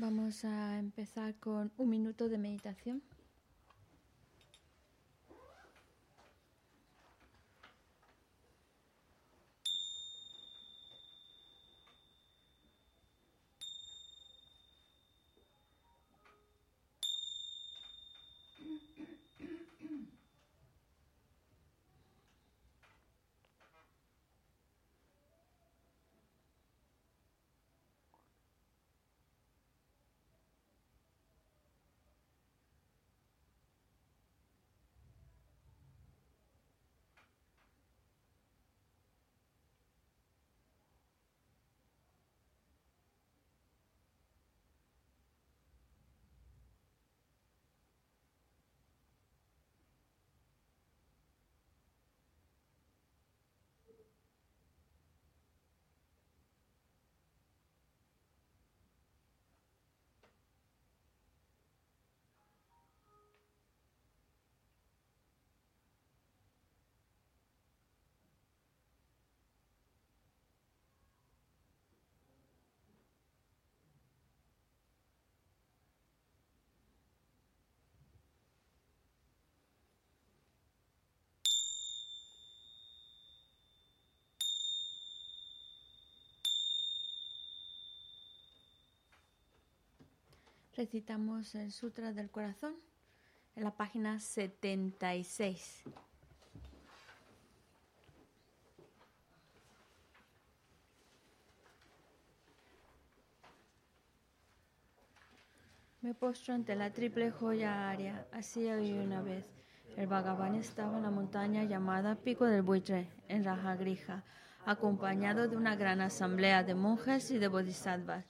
Vamos a empezar con un minuto de meditación. Recitamos el Sutra del Corazón en la página 76. Me postro ante la triple joya aria. Así hoy una vez. El Bhagavan estaba en la montaña llamada Pico del Buitre, en Rajagrija, acompañado de una gran asamblea de monjes y de bodhisattvas.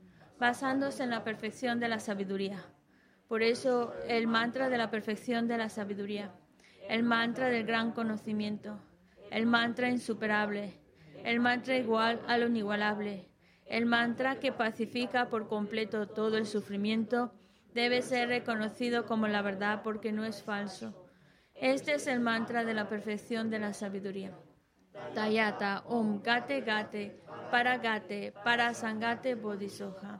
basándose en la perfección de la sabiduría. Por eso el mantra de la perfección de la sabiduría, el mantra del gran conocimiento, el mantra insuperable, el mantra igual a lo inigualable. El mantra que pacifica por completo todo el sufrimiento debe ser reconocido como la verdad porque no es falso. Este es el mantra de la perfección de la sabiduría. Tayata Om Gate Gate Para Gate Para Sangate Bodhisoja.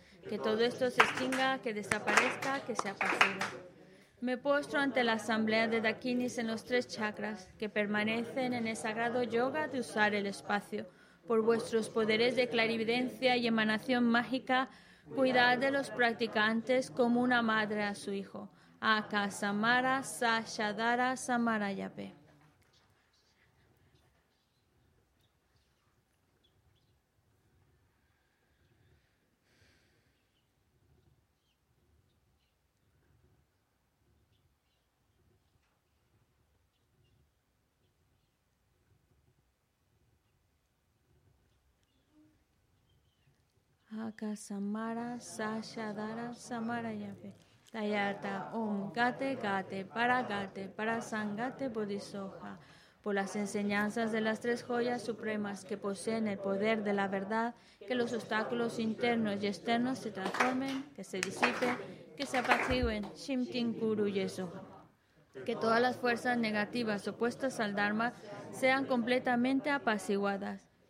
que todo esto se extinga, que desaparezca, que se apacigue. Me postro ante la asamblea de Dakinis en los tres chakras que permanecen en el sagrado yoga de usar el espacio. Por vuestros poderes de clarividencia y emanación mágica, cuidad de los practicantes como una madre a su hijo. Akasamara Sashadara Samarayape. Akasamara Sashadara Samarayape. Tayata Om Gate Gate Para Gate Para Sangate Bodhisoja. Por las enseñanzas de las tres joyas supremas que poseen el poder de la verdad, que los obstáculos internos y externos se transformen, que se disipen, que se apacigüen. Shimtin Kuru Yesoja. Que todas las fuerzas negativas opuestas al Dharma sean completamente apaciguadas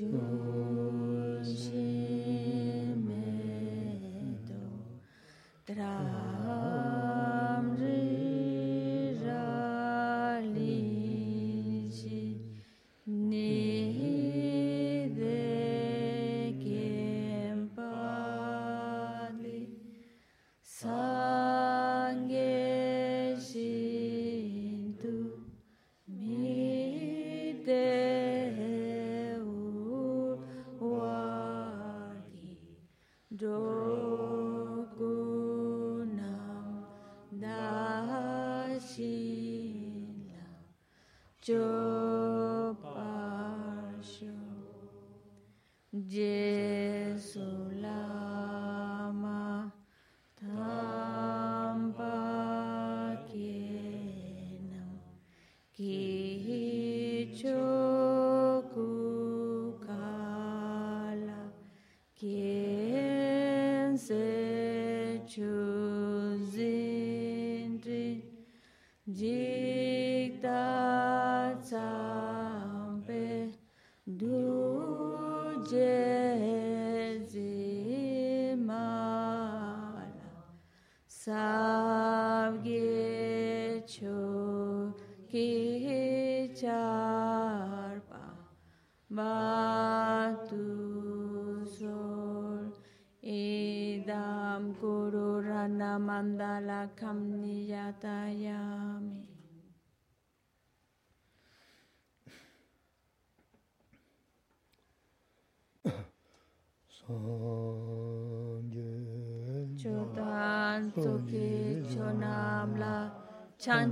Gemedo, tra.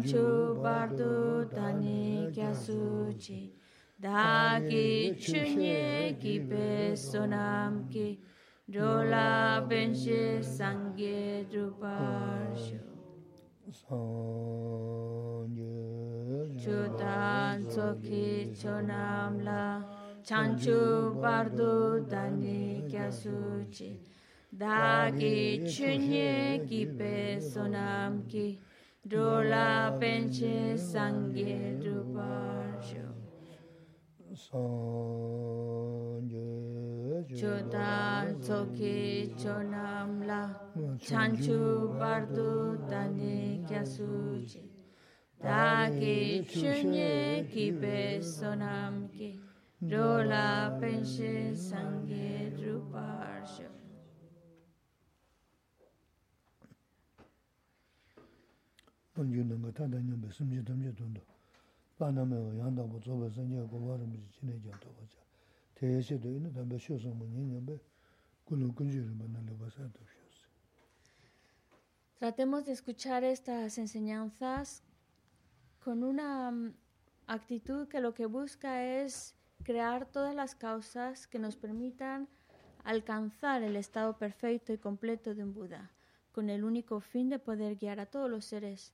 Chanchu Bardu Dani Kyasuchi Dagi Chunye Kipe Sonam Ki. Dola Benshi Sangye Druparshu Chodan Soki Chonamla Chanchu Bardu Dani Kyasuchi Dagi Chunye Kipe Sonam Ki Dola penche sangye druparsho. Sangye Chodan tsoki chonamla chanchu bardu tani kyasuji. Dagi chunye kipe sonamki. Dola penche sangye druparsho. 본주는 타다 념에 숨지 덤지 돈도 바나메 양다고 저거 생겨 고바름 지내 줘도 보자 대세도 있는 담배 쇼서 뭐 념에 굴로 근지를 만나려 봐서도 쇼스 Tratemos de escuchar estas enseñanzas con una mm, actitud que lo que busca es crear todas las causas que nos permitan alcanzar el estado perfecto y completo de un Buda, con el único fin de poder guiar a todos los seres,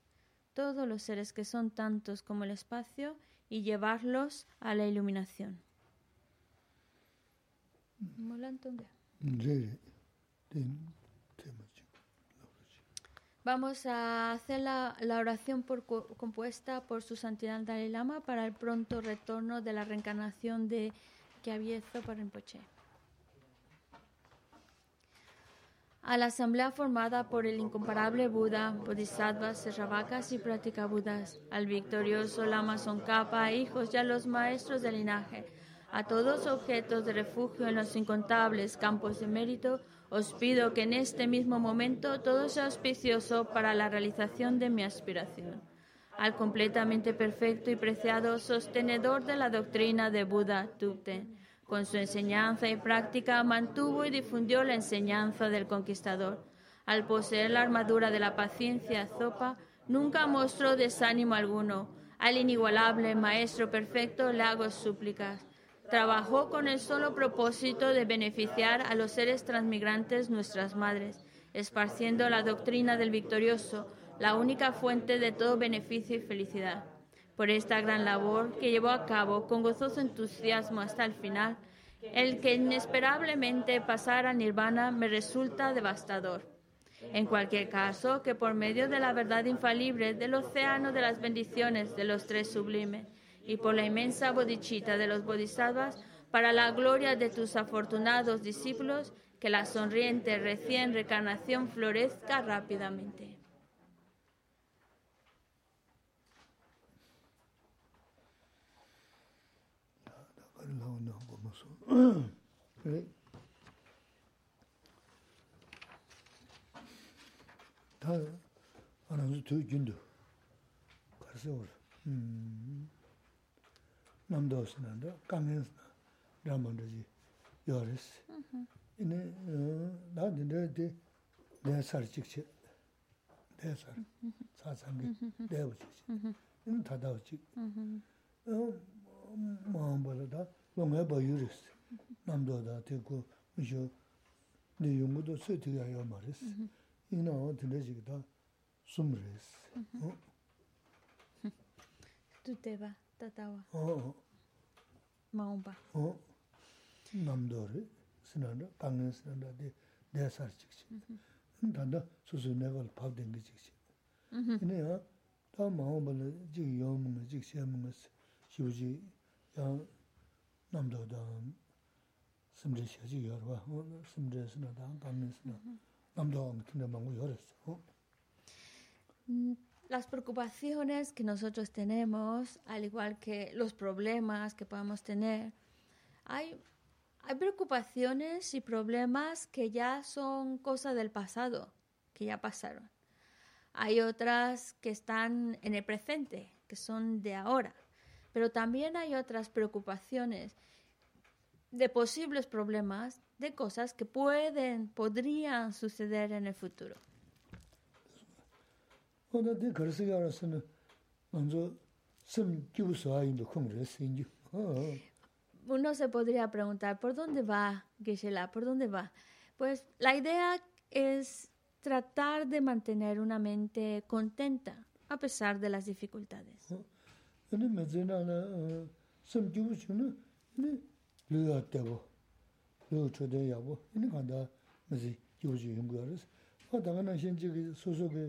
todos los seres que son tantos como el espacio y llevarlos a la iluminación. Vamos a hacer la, la oración por, compuesta por su santidad Dalai Lama para el pronto retorno de la reencarnación de Kyabiezo para A la asamblea formada por el incomparable Buda, Bodhisattvas, Serravakas y Budas, al victorioso Lama Tsongkhapa, hijos y a los maestros del linaje, a todos objetos de refugio en los incontables campos de mérito, os pido que en este mismo momento todo sea auspicioso para la realización de mi aspiración. Al completamente perfecto y preciado sostenedor de la doctrina de Buda Tupten, con su enseñanza y práctica mantuvo y difundió la enseñanza del conquistador. Al poseer la armadura de la paciencia Zopa, nunca mostró desánimo alguno. Al inigualable Maestro Perfecto le hago súplicas. Trabajó con el solo propósito de beneficiar a los seres transmigrantes nuestras madres, esparciendo la doctrina del victorioso, la única fuente de todo beneficio y felicidad. Por esta gran labor que llevó a cabo con gozoso entusiasmo hasta el final, el que inesperablemente pasara al nirvana me resulta devastador. En cualquier caso, que por medio de la verdad infalible del océano de las bendiciones de los tres sublimes y por la inmensa bodichita de los bodhisattvas, para la gloria de tus afortunados discípulos, que la sonriente recién recarnación florezca rápidamente. 다 하나도 두 준도 가서 오라 음 남도스난다 강연스 라만들지 요레스 이네 나한테 내 살직치 내 살, 사상계 내부지 이는 다다우지 어 마음보다 long 봐 유리스 남도다 되고 무쇼 내 용어도 쓰티가 요 말이스 이나 어디래지다 숨레스 어 Tú te vas, tatawa, 어, maumba. 어, 남도를 쓰는다 강연 쓰는다 데 dēsār chikchi. Tānda sūsū nēgāl pāp dēngi chikchi. Yīne yā, tā māngā bāla Wā ngā tīndā māngā yorwa Las preocupaciones que nosotros tenemos, al igual que los problemas que podemos tener, hay hay preocupaciones y problemas que ya son cosa del pasado, que ya pasaron. Hay otras que están en el presente, que son de ahora. Pero también hay otras preocupaciones de posibles problemas, de cosas que pueden, podrían suceder en el futuro uno se podría preguntar, ¿por dónde va Geshe-la? ¿Por dónde va? Pues la idea es tratar de mantener una mente contenta a pesar de las dificultades. lūyā tēwō, lūyā chōdē yāwō, inī kāndā māsī yōchī yōngu yārēs. Wā tāngā nā shēn chī kī sōsō kī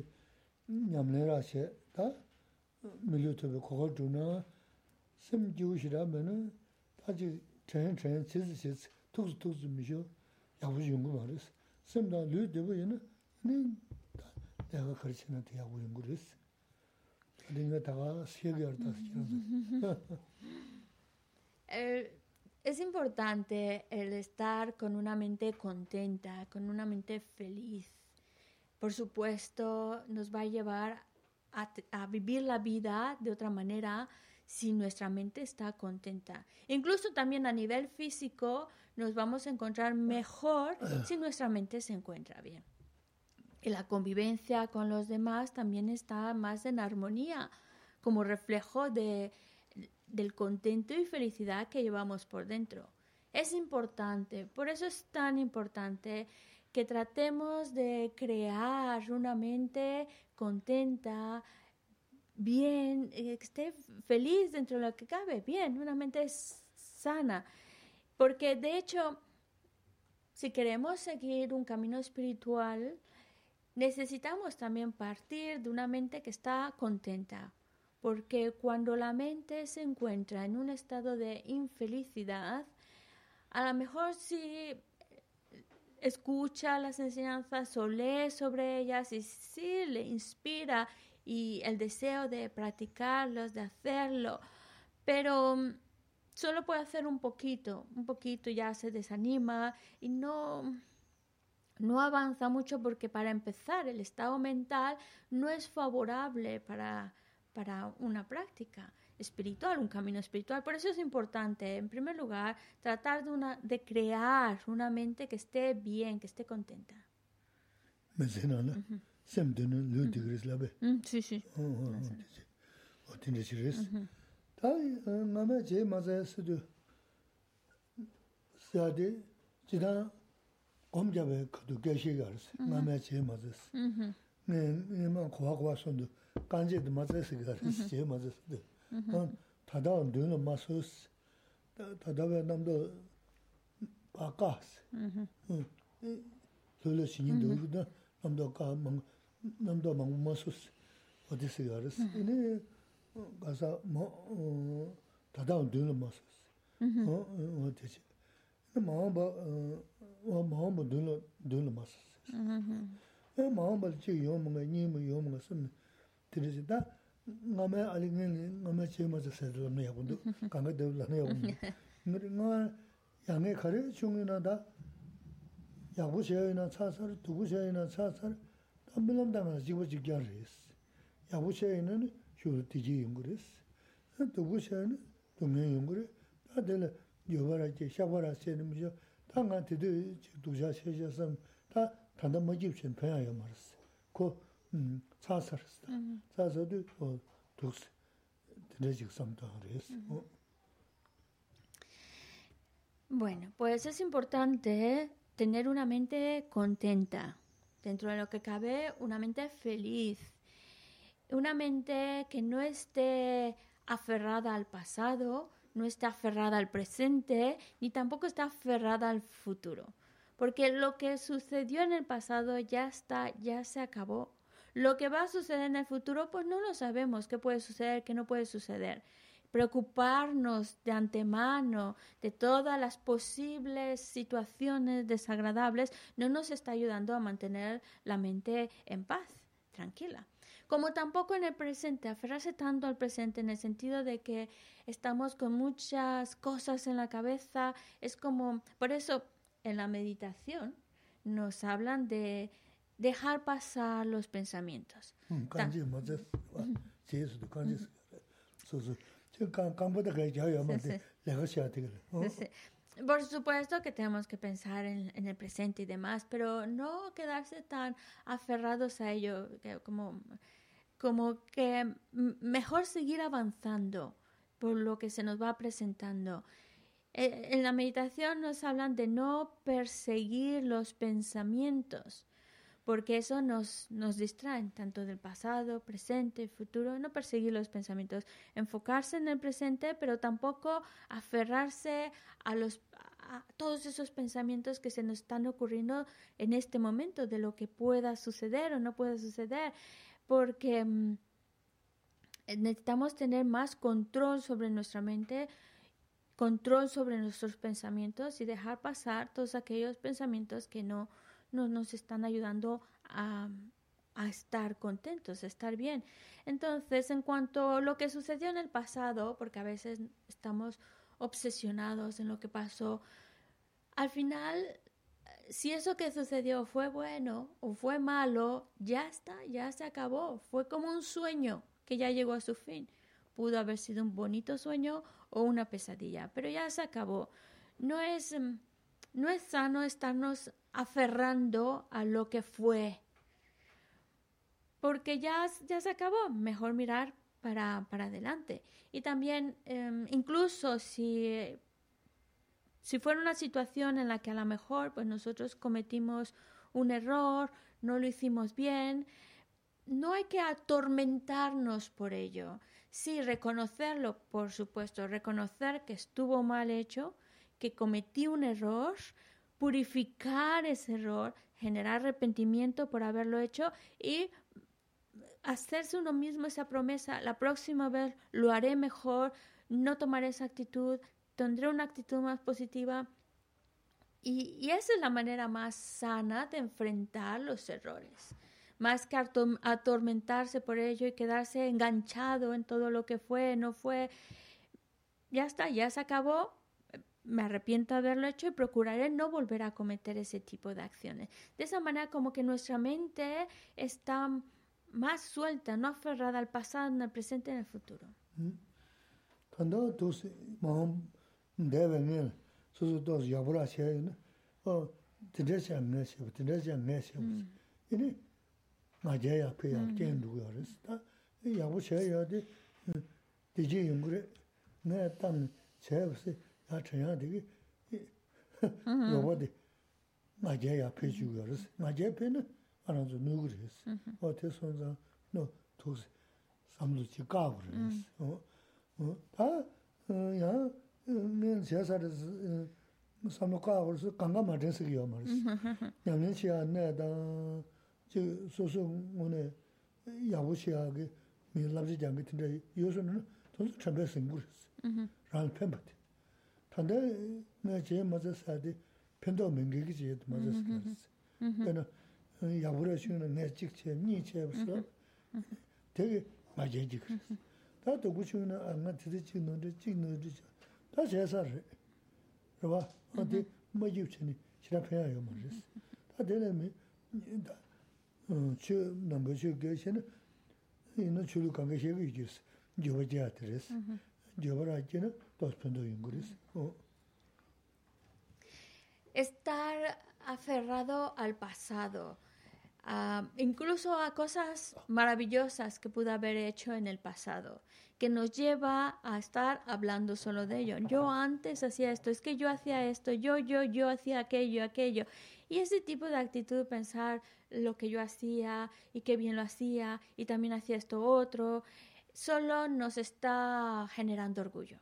ñamlē rā shē, tā mīlyō tēwē kōkā chū nā, sēm jīwō shī rā mē nā, tā chī chēn chēn chēs chēs, tūks tūks mī shō yāwō yōngu yārēs. Sēm tā lūyā tēwō yā nā, inī tā Es importante el estar con una mente contenta, con una mente feliz. Por supuesto, nos va a llevar a, vivir la vida de otra manera, si nuestra mente está contenta. Incluso también a nivel físico nos vamos a encontrar mejor si nuestra mente se encuentra bien. La convivencia con los demás también está más en armonía, como reflejo de, del contento y felicidad que llevamos por dentro. Es importante, por eso es tan importante que tratemos de crear una mente contenta, bien, eh, que esté feliz dentro de lo que cabe, bien, una mente sana. Porque de hecho, si queremos seguir un camino espiritual, necesitamos también partir de una mente que está contenta. Porque cuando la mente se encuentra en un estado de infelicidad, a lo mejor si escucha las enseñanzas o lee sobre ellas y sí le inspira y el deseo de practicarlos, de hacerlo, pero mm, solo puede hacer un poquito, un poquito ya se desanima y no, no avanza mucho porque para empezar el estado mental no es favorable para, para una práctica espiritual, un camino espiritual. Por eso es importante, en primer lugar, tratar de, una, de crear una mente que esté bien, que esté contenta. O 간제도 맞아서 그랬어. 제 맞았어. 난 다다 되는 마소스 다다가 남도 바카스. 음. 그래서 신인도 그다 남도 가 남도 망 마소스 어디서 그랬어. 이네 가서 뭐 다다 되는 마소스. 어 어디지. 마음바 어 마음바 되는 되는 마소스. 음. 마음바 지 요문가 니무 요문가 쓰면 드르지 다. 남의 알리는 남의 제모서 세르는 야군도 강가 되려는 야군 너가 양에 가려? 중이나다 야구 제이나 차설 두고 제이나 차설 담불람 담아 지고 지겨레스 야구 제이는 쇼르티지 용그레스 두고 제이는 동네 용그레 다들 요바라지 샤바라 세는미죠 당한테도 두자 세셔서 다 단단 먹이 없이 편하게 말았어. 그 Bueno, pues es importante tener una mente contenta. dentro de lo que cabe, una mente feliz, una mente que no esté aferrada al pasado, no esté aferrada al presente, ni tampoco está aferrada al futuro. porque lo que sucedió en el pasado ya está, ya se acabó. Lo que va a suceder en el futuro, pues no lo sabemos, qué puede suceder, qué no puede suceder. Preocuparnos de antemano de todas las posibles situaciones desagradables no nos está ayudando a mantener la mente en paz, tranquila como tampoco en el presente, aferrarse tanto al presente en el sentido de que estamos con muchas cosas en la cabeza, es como, por eso en la meditación nos hablan de dejar pasar los pensamientos. Por supuesto que tenemos que pensar en, en, el presente y demás, pero no quedarse tan aferrados a ello, que como, como que mejor seguir avanzando por lo que se nos va presentando. Eh, en la meditación nos hablan de no perseguir los pensamientos, porque eso nos, nos distrae tanto del pasado, presente, futuro, no perseguir los pensamientos, enfocarse en el presente, pero tampoco aferrarse a, los, a todos esos pensamientos que se nos están ocurriendo en este momento, de lo que pueda suceder o no pueda suceder, porque mm, necesitamos tener más control sobre nuestra mente, control sobre nuestros pensamientos y dejar pasar todos aquellos pensamientos que no, nos están ayudando a, a, estar contentos, a estar bien. Entonces, en cuanto a lo que sucedió en el pasado, porque a veces estamos obsesionados en lo que pasó, al final, si eso que sucedió fue bueno o fue malo, ya está, ya se acabó. Fue como un sueño que ya llegó a su fin. Pudo haber sido un bonito sueño o una pesadilla, pero ya se acabó. No es, mm, no es sano estarnos aferrando a lo que fue, porque ya, ya se acabó. Mejor mirar para, para adelante. Y también, em, incluso si, si fuera una situación en la que a lo mejor pues nosotros cometimos un error, no lo hicimos bien, no hay que atormentarnos por ello. Sí, reconocerlo, por supuesto, reconocer que estuvo mal hecho, que cometí un error, purificar ese error, generar arrepentimiento por haberlo hecho y hacerse uno mismo esa promesa, la próxima vez lo haré mejor, no tomaré esa actitud, tendré una actitud más positiva. Y, esa es la manera más sana de enfrentar los errores. Más que atormentarse por ello y quedarse enganchado en todo lo que fue, no fue, ya está, ya se acabó, me arrepiento de haberlo hecho y procuraré no volver a cometer ese tipo de acciones. De esa manera como que nuestra mente está más suelta, no aferrada al pasado, en el presente y en el futuro. Cuando tú debes sus dos ya por así, oh, tendrás ya necio, tendrás ya necio. ngā jē yā pē yā jēn rūg yā rīs, tā yā gu chē yā dī dī jī yung gu rī, ngā yā tāng chē yā sī yā chē yā dī gī yō bā dī ngā jē yā pē chū yā rīs, ngā jē pē nā ā rā dzū nū gu rīs, wā tē sōn zā nō tū sī sām dzū chī kā gu rīs, tā yā ngā chē sā rīs sām dzū kā gu rīs, kāngā mā chē sī kī yā mā rīs, yā ngā chī yā nā yā 저 소소 오늘 야부시하게 밀랍지 장게 근데 요소는 돈 참배 생구르스 음 랑 펜버트 tanda mē chē mazā sādi pēntō mēngi kī chē tu mazā mm-hmm. sādi. Mm-hmm. Tēnā eh, yābūrā shū na ngā chīk chē, nī chē sā, tēki mā chē chīk rā sā. Tā tō gu shū na ah, ngā tētē chīk nō rā, chīk nō rā chā, tā chē sā rā. Rā bā, ah, ā tē mā mm-hmm. jīv chē nī, shirā pēyā yō mā rā sā. Tā tēnā mē, eh, chū nāmbā chū kē shē na, yī na chū lū kāngā shē kī jī sā, jī wā jī ā tē rā sā. Estar aferrado al pasado, uh, incluso a cosas maravillosas que pudo haber hecho en el pasado, que nos lleva a estar hablando solo de ello. Yo antes hacía esto, es que yo hacía esto, yo, yo, yo hacía aquello, aquello. Y ese tipo de actitud, pensar lo que yo hacía y qué bien lo hacía y también hacía esto otro, solo nos está generando orgullo.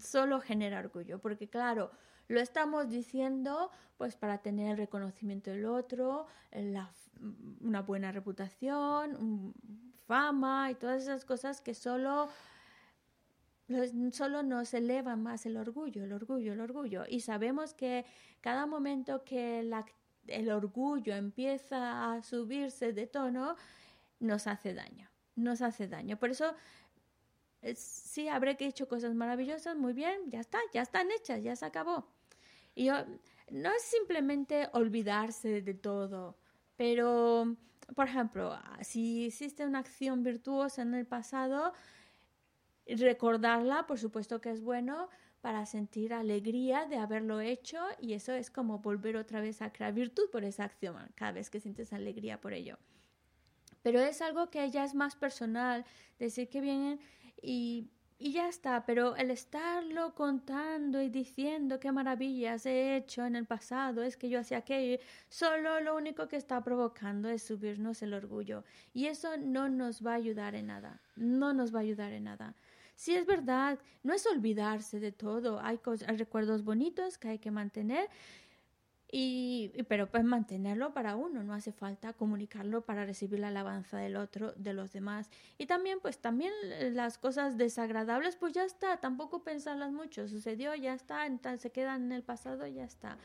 Solo genera orgullo, porque claro, Lo estamos diciendo pues para tener el reconocimiento del otro, la, una buena reputación, fama y todas esas cosas que solo solo nos eleva más el orgullo, el orgullo, el orgullo. Y sabemos que cada momento que el orgullo empieza a subirse de tono, nos hace daño, nos hace daño. Por eso, eh, sí, habré que hecho cosas maravillosas, muy bien, ya está, ya están hechas, ya se acabó. Y yo, no es simplemente olvidarse de todo, pero, por ejemplo, si existe una acción virtuosa en el pasado, recordarla, por supuesto que es bueno para sentir alegría de haberlo hecho y eso es como volver otra vez a crear virtud por esa acción, cada vez que sientes alegría por ello. Pero es algo que ya es más personal, decir que vienen y, y ya está, pero el estarlo contando y diciendo qué maravillas he hecho en el pasado, es que yo hacía aquello, solo lo único que está provocando es subirnos el orgullo y eso no nos va a ayudar en nada, no nos va a ayudar en nada. Sí es verdad, no es olvidarse de todo, hay, recuerdos bonitos que hay que mantener, y, pero pues mantenerlo para uno, no hace falta comunicarlo para recibir la alabanza del otro, de los demás. Y también, pues también las cosas desagradables, pues ya está, tampoco pensarlas mucho, sucedió, ya está, entonces se quedan en el pasado, ya está.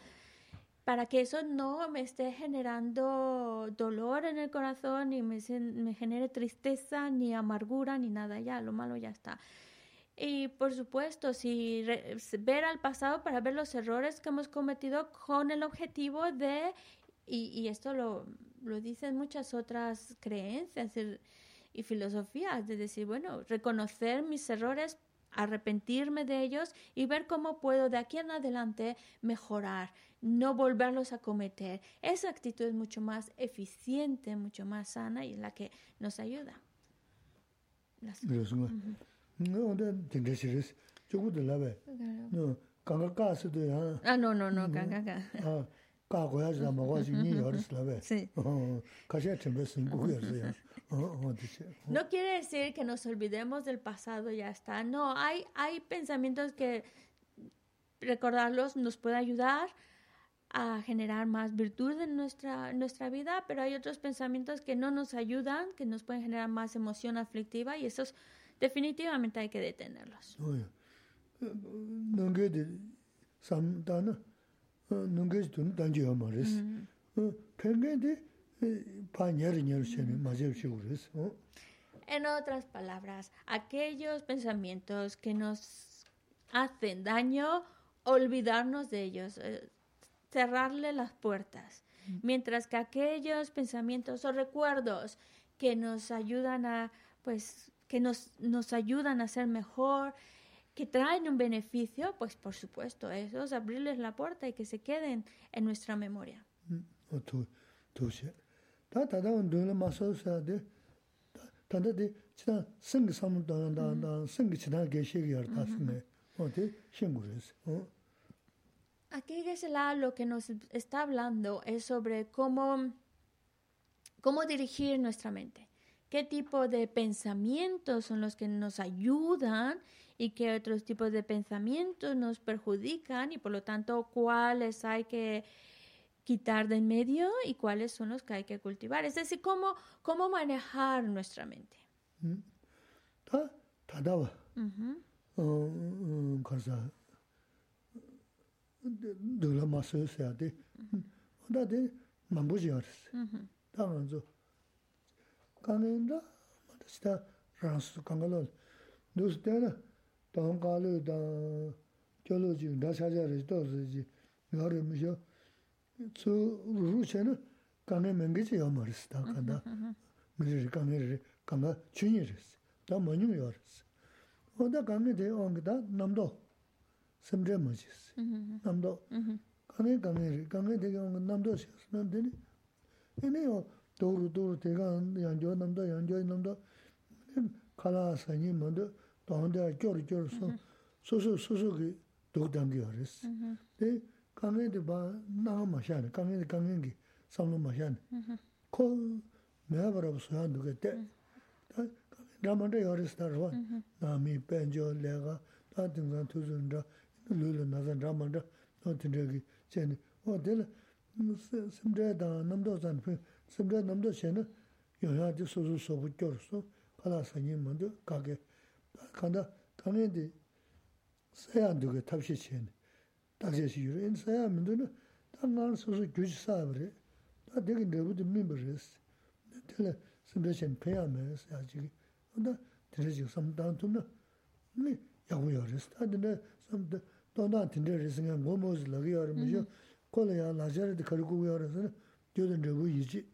Para que eso no me esté generando dolor en el corazón, ni me, me genere tristeza, ni amargura, ni nada, ya, lo malo ya está. Y por supuesto, si ver al pasado para ver los errores que hemos cometido con el objetivo de, y, esto lo, lo, dicen muchas otras creencias y filosofías, de decir, bueno, reconocer mis errores, arrepentirme de ellos y ver cómo puedo de aquí en adelante mejorar, no volverlos a cometer. Esa actitud es mucho más eficiente, mucho más sana y es la que nos ayuda. No, de de la be. No, kanga ka se de ha. Ah, no, no, no, kanga ka. Ah, ka go ya za ma wa ji ni yo la be. Sí. Ka se chen sin gu ya ya. No quiere decir que nos olvidemos del pasado, ya está. No, hay, hay pensamientos que recordarlos nos puede ayudar a generar más virtud en nuestra, nuestra vida, pero hay otros pensamientos que no nos ayudan, que nos pueden generar más emoción aflictiva y esos definitivamente hay que detenerlos. En otras palabras, aquellos pensamientos que nos hacen daño, olvidarnos de ellos, eh, cerrarle las puertas, mientras que aquellos pensamientos o recuerdos que nos ayudan a pues que nos, nos ayudan a ser mejor, que traen un beneficio, pues por supuesto, eso es abrirles la puerta y que se queden en nuestra memoria. Aquí lo que nos está hablando es sobre cómo, cómo dirigir nuestra mente qué tipo de pensamientos son los que nos ayudan y qué otros tipos de pensamientos nos perjudican y por lo tanto cuáles hay que quitar de en medio y cuáles son los que hay que cultivar. Es decir, cómo, cómo manejar nuestra mente. kāngiñ kāngiñdā mātā sitā rāngsū kāngā lō. Nūs tēnā tāng kālū tāng kia lō jī dā chāchā rī tō sī jī yā rī mī shio tsū rū chē nā kāngā mēngi jī yā mā rī sitā kāndā mī rī kāngā rī kāngā chūñi rī sī tā mā nyū yā rī sī. Wā tā kāngā tē āngi tā namdō sīm rē mā jī sī namdō kāngā kāngā rī kāngā tē kāngā namdō shī sī nā tēnī 도루 도루 대가 양조 남다 양조 남다 칼라 사니 먼저 도한데 겨르 겨르서 소소 소소기 독담기 하레스 데 강에데 바 나마샤네 강에데 강행기 삼로 마샤네 코 매버럽 소한 두게데 라만데 하레스다와 나미 벤조 레가 다든간 투준다 룰루 나잔 라만다 노튼데기 제네 어 델 심데다 남도잔 sumdra namdo shena yoyaa di susu sobu gyorso kala sanyi mando kage. Kanda tangi di sayaan duga tabshi shena, takshi shi yore. En sayaan mendo na tangaan susu gyuji saabari, ta degi nebu di mimbaris. Tele sumdra shena peyaa maya sayaa chigi. Onda tila chigi samdaan tumna yagu yoris. Ta dina samda donaan tindra resi nga ngomozi lagi yorimishyo. Mm-hmm. Kola yaa lajari di karikugu yorisana, yodan rebu yiji.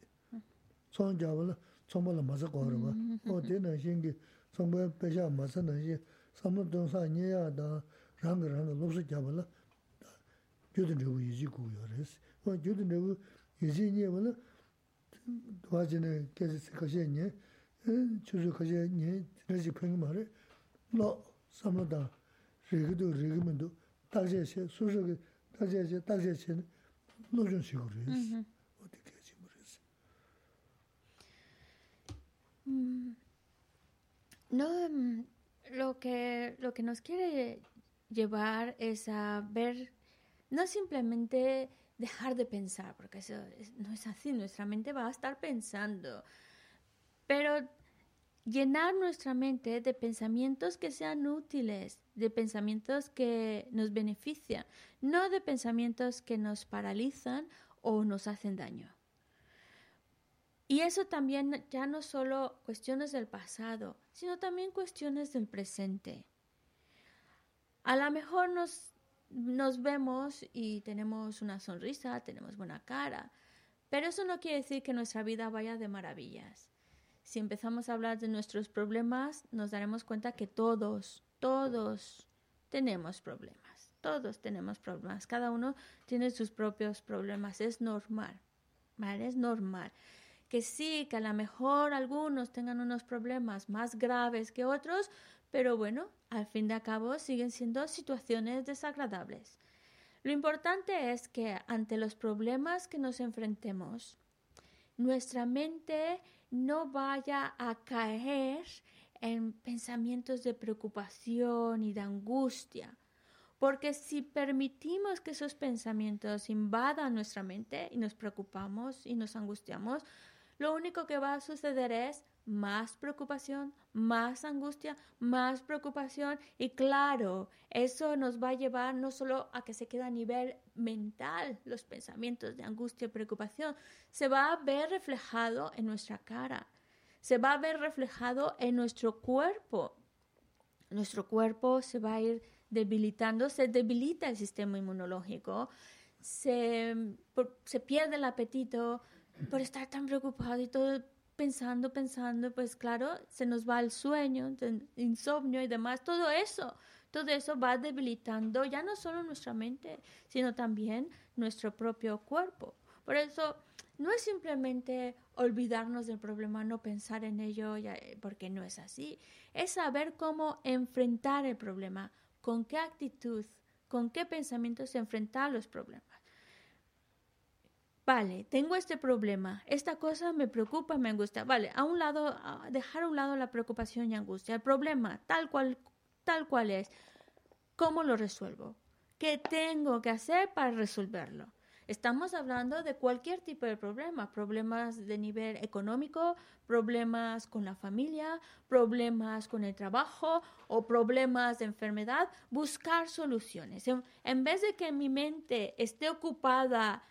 tsōng jāwa la tsōngpa la māsa kōrā wā. Mm-hmm. O tē nā shīngi tsōngpa pēshā māsa nā shī samla tōngsā nyēyā dā rānga rānga lōpsa jāwa la gyūda nirvu yīsī gu yō rēs. O gyūda nirvu yīsī nyē wā la wā chī nā kēsī sī kāshē nyē, chūsū kāshē nyē, rā shī pēngi mā rē, lō samla dā rīgī dō rīgī mā dō tākshē shē, sūshā kī tākshē shē, tākshē shē nā lō chōng shī gu rēs. Mm-hmm. No, lo que, lo que nos quiere llevar es a ver, no simplemente dejar de pensar, porque eso no es así, nuestra mente va a estar pensando, pero llenar nuestra mente de pensamientos que sean útiles, de pensamientos que nos benefician, no de pensamientos que nos paralizan o nos hacen daño. Y eso también ya no solo cuestiones del pasado, sino también cuestiones del presente. A lo mejor nos, nos vemos y tenemos una sonrisa, tenemos buena cara, pero eso no quiere decir que nuestra vida vaya de maravillas si empezamos a hablar de nuestros problemas, nos daremos cuenta que todos, todos tenemos problemas. Todos tenemos problemas. Cada uno tiene sus propios problemas. Es normal. Es normal. Que sí, que a lo mejor algunos tengan unos problemas más graves que otros, pero bueno, al fin de cabo siguen siendo situaciones desagradables. Lo importante es que ante los problemas que nos enfrentemos, nuestra mente no vaya a caer en pensamientos de preocupación y de angustia. Porque si permitimos que esos pensamientos invadan nuestra mente y nos preocupamos y nos angustiamos, lo único que va a suceder es más preocupación, más angustia, más preocupación y claro, eso nos va a llevar no solo a que se quede a nivel mental los pensamientos de angustia y preocupación, se va a ver reflejado en nuestra cara, se va a ver reflejado en nuestro cuerpo. Nuestro cuerpo se va a ir debilitando, se debilita el sistema inmunológico, se, se pierde el apetito por estar tan preocupado y todo pensando, pensando, pues claro, se nos va el sueño, insomnio y demás, todo eso, todo eso va debilitando ya no solo nuestra mente, sino también nuestro propio cuerpo. Por eso no es simplemente olvidarnos del problema, no pensar en ello, porque no es así. Es saber cómo enfrentar el problema, con qué actitud, con qué pensamientos enfrentar los problemas. Vale, tengo este problema, esta cosa me preocupa, me angustia. Vale, a un lado, dejar a un lado la preocupación y angustia. El problema, tal cual, tal cual es. ¿Cómo lo resuelvo? ¿Qué tengo que hacer para resolverlo? Estamos hablando de cualquier tipo de problema, problemas de nivel económico, problemas con la familia, problemas con el trabajo o problemas de enfermedad, buscar soluciones. en vez de que mi mente esté ocupada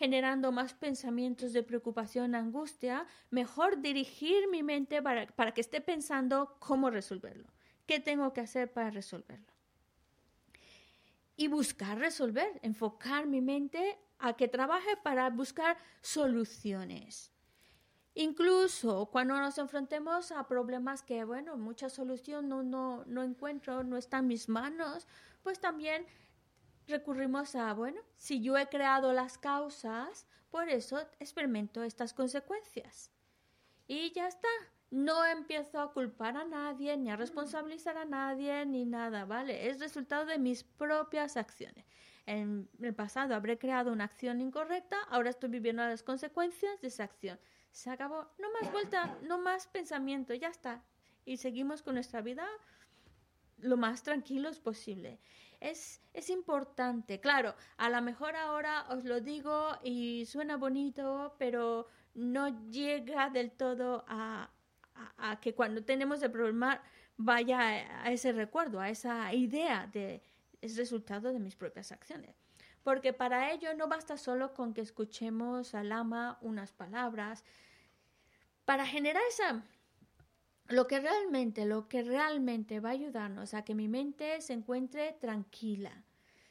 generando más pensamientos de preocupación, angustia, mejor dirigir mi mente para, que esté pensando cómo resolverlo. ¿Qué tengo que hacer para resolverlo? Y buscar resolver, enfocar mi mente a que trabaje para buscar soluciones. Incluso cuando nos enfrentemos a problemas que, bueno, mucha solución no, no, no encuentro, no está en mis manos, pues también recurrimos a, bueno, si yo he creado las causas, por eso experimento estas consecuencias. Y ya está. No empiezo a culpar a nadie, ni a responsabilizar a nadie, ni nada, ¿vale? Es resultado de mis propias acciones. En el pasado habré creado una acción incorrecta, ahora estoy viviendo las consecuencias de esa acción. Se acabó. No más vuelta, no más pensamiento, ya está. Y seguimos con nuestra vida lo más tranquilos posible. Es, es importante. Claro, a lo mejor ahora os lo digo y suena bonito, pero no llega del todo a, a, que cuando tenemos el problema vaya a, ese recuerdo, a esa idea de es resultado de mis propias acciones. Porque para ello no basta solo con que escuchemos al ama unas palabras. Para generar esa lo que realmente, lo que realmente va a ayudarnos a que mi mente se encuentre tranquila,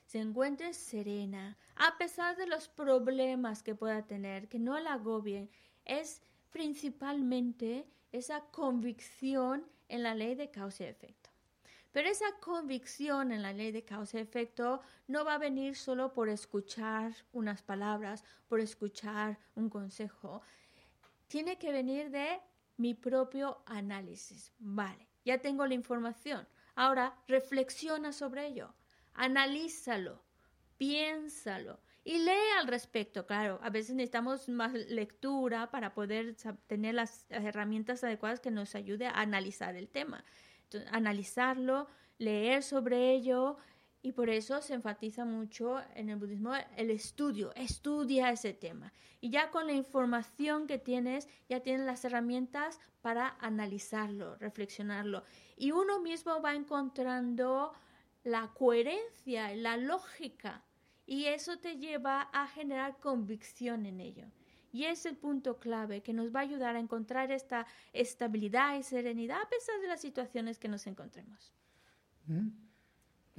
se encuentre serena, a pesar de los problemas que pueda tener, que no la agobien, es principalmente esa convicción en la ley de causa y efecto. Pero esa convicción en la ley de causa y efecto no va a venir solo por escuchar unas palabras, por escuchar un consejo. Tiene que venir de mi propio análisis. Vale, ya tengo la información. Ahora reflexiona sobre ello, analízalo, piénsalo y lee al respecto. Claro, a veces necesitamos más lectura para poder tener las herramientas adecuadas que nos ayude a analizar el tema. Analizarlo, leer sobre ello y por eso se enfatiza mucho en el budismo el estudio, estudia ese tema. Y ya con la información que tienes, ya tienes las herramientas para analizarlo, reflexionarlo. Y uno mismo va encontrando la coherencia, la lógica. Y eso te lleva a generar convicción en ello. Y es el punto clave que nos va a ayudar a encontrar esta estabilidad y serenidad a pesar de las situaciones que nos encontremos. ¿Mm?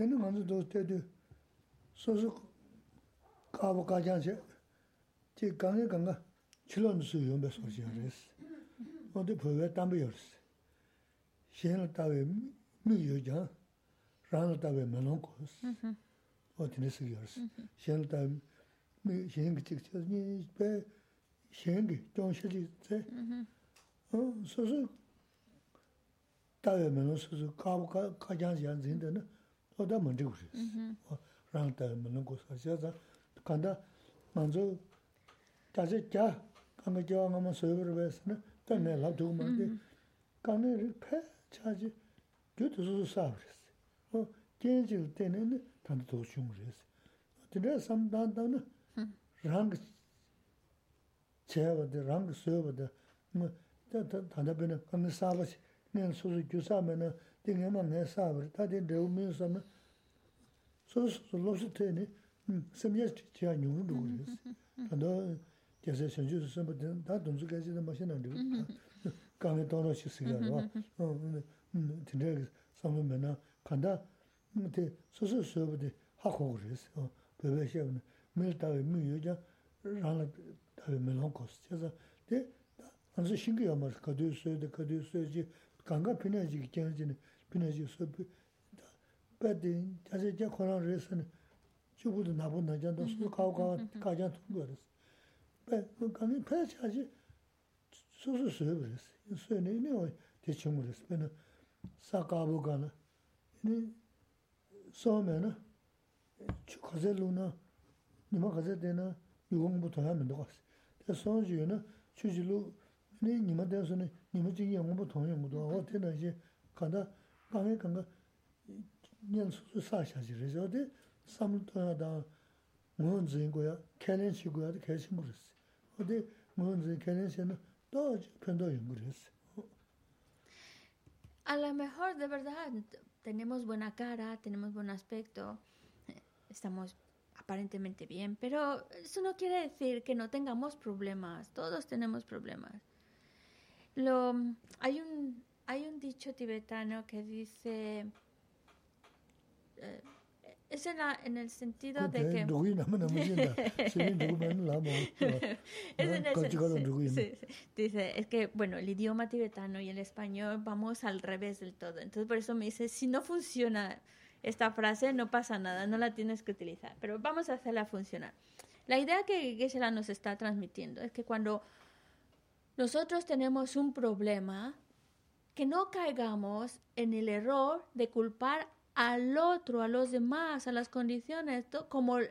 얘는 먼저 도 때도 소소 가보 가장세 제 강에 간가 칠런수 연배 소지 그랬어 어디 보여 담배 열었어 신을 따위 미여자 라는 따위 만원 거스 어디 내서 열었어 신을 따위 미 신은 그 직전에 배 신이 좀 실이 어 소소 따위 만원 소소 가보 가장세 안 된다는 oda mandigo mm-hmm. oh, res. Rangda manungo sasya za, kanda manzo taze kya kanga kiawa nga ma soyobar bayas na, ta me lab dugu mandi, mm-hmm. kanda ri pe chaji gyu tuzu sab res. Genji oh, tene ne tanda togo shung res. Tindaya samdan tanda mm-hmm. rang chayaba de, rang soyoba de, tanda bina kanga sabashi, nyan suzu gyu sabay na, di nga ma nga sabar, ta di dewa mi samna, so so lopsa teni, hmm, samya chiya nyungu dhugu resi. Tanda jasa shanchu su samba teni, ta dunzu kaisi na mashi nang dhugu, kange toro shi siga rwa, hmm, tenda samla mena, kanda hmm, te so so soba di hako gu resi, bebe shiya wana, mil tawe mi yu ja, rana tawe milan kosi, jasa, te anza shingi yamar, kadiyo soya de, kadiyo soya ji, 강가 피나지 견지는 피나지 소비 빠데 다시 제 코로나 레슨 주부도 나본 나잔도 수 가오가 가자 통거스 배 강이 패치하지 수수 수업을스 수에네 이네 대충을스 배는 사가보가나. 이니 소면은 추가zel로나 니마 가제데나 유공부터 하면 되고 그래서 소주는 추지로 ji kanda kāngi kānga nian su su sā xā xī rī xā di sāma tōyā dā ngōn zīng guyā, kēliān xī guyā dā kēshī mū rī xī. O di ngōn zīng kēliān xī na dā jī pēntō yung gu rī xī. A lo mejor, de verdad, tenemos buena cara, tenemos buen aspecto, estamos aparentemente bien, pero eso no quiere decir que no tengamos problemas. Todos tenemos problemas. Lo, hay un hay un dicho tibetano que dice, eh, es en, la, en, el sentido de que... Dice, es que, bueno, el idioma tibetano y el español vamos al revés del todo. Entonces, por eso me dice, si no funciona esta frase, no pasa nada, no la tienes que utilizar, pero vamos a hacerla funcionar. La idea que geshe nos está transmitiendo es que cuando nosotros tenemos un problema, que no caigamos en el error de culpar al otro, a los demás, a las condiciones, como el,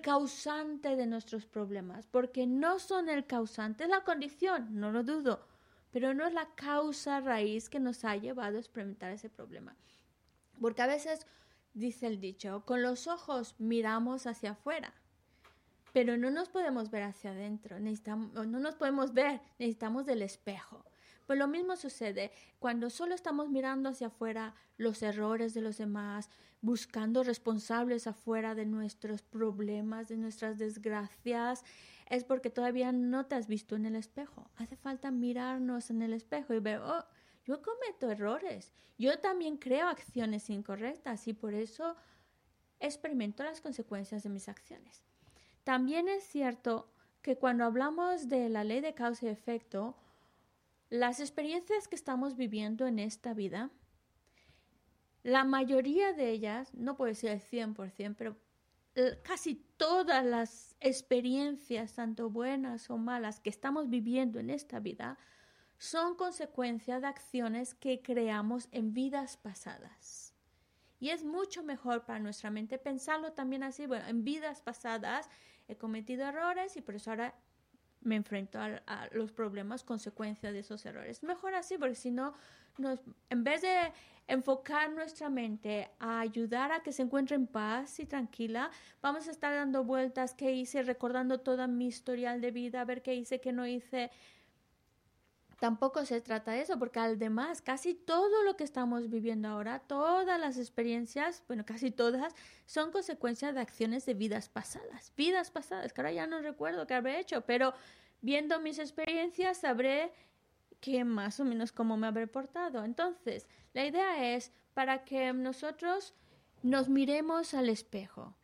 causante de nuestros problemas, porque no son el causante, es la condición, no lo dudo, pero no es la causa raíz que nos ha llevado a experimentar ese problema. Porque a veces dice el dicho, con los ojos miramos hacia afuera, pero no nos podemos ver hacia adentro, no nos podemos ver, necesitamos del espejo. Pues lo mismo sucede cuando solo estamos mirando hacia afuera los errores de los demás, buscando responsables afuera de nuestros problemas, de nuestras desgracias, es porque todavía no te has visto en el espejo. Hace falta mirarnos en el espejo y ver, oh, yo cometo errores, yo también creo acciones incorrectas y por eso experimento las consecuencias de mis acciones. También es cierto que cuando hablamos de la ley de causa y efecto, las experiencias que estamos viviendo en esta vida, la mayoría de ellas, no puede ser el 100%, pero casi todas las experiencias, tanto buenas o malas, que estamos viviendo en esta vida, son consecuencia de acciones que creamos en vidas pasadas. Y es mucho mejor para nuestra mente pensarlo también así, bueno, en vidas pasadas he cometido errores y por eso ahora me enfrento a, los problemas consecuencia de esos errores. Mejor así, porque si no, nos, en vez de enfocar nuestra mente a ayudar a que se encuentre en paz y tranquila, vamos a estar dando vueltas, qué hice, recordando toda mi historial de vida, a ver qué hice, qué no hice. Tampoco se trata de eso, porque además casi todo lo que estamos viviendo ahora, todas las experiencias, bueno, casi todas, son consecuencias de acciones de vidas pasadas. Vidas pasadas, que ahora ya no recuerdo qué habré hecho, pero viendo mis experiencias sabré que más o menos cómo me habré portado. Entonces, la idea es para que nosotros nos miremos al espejo,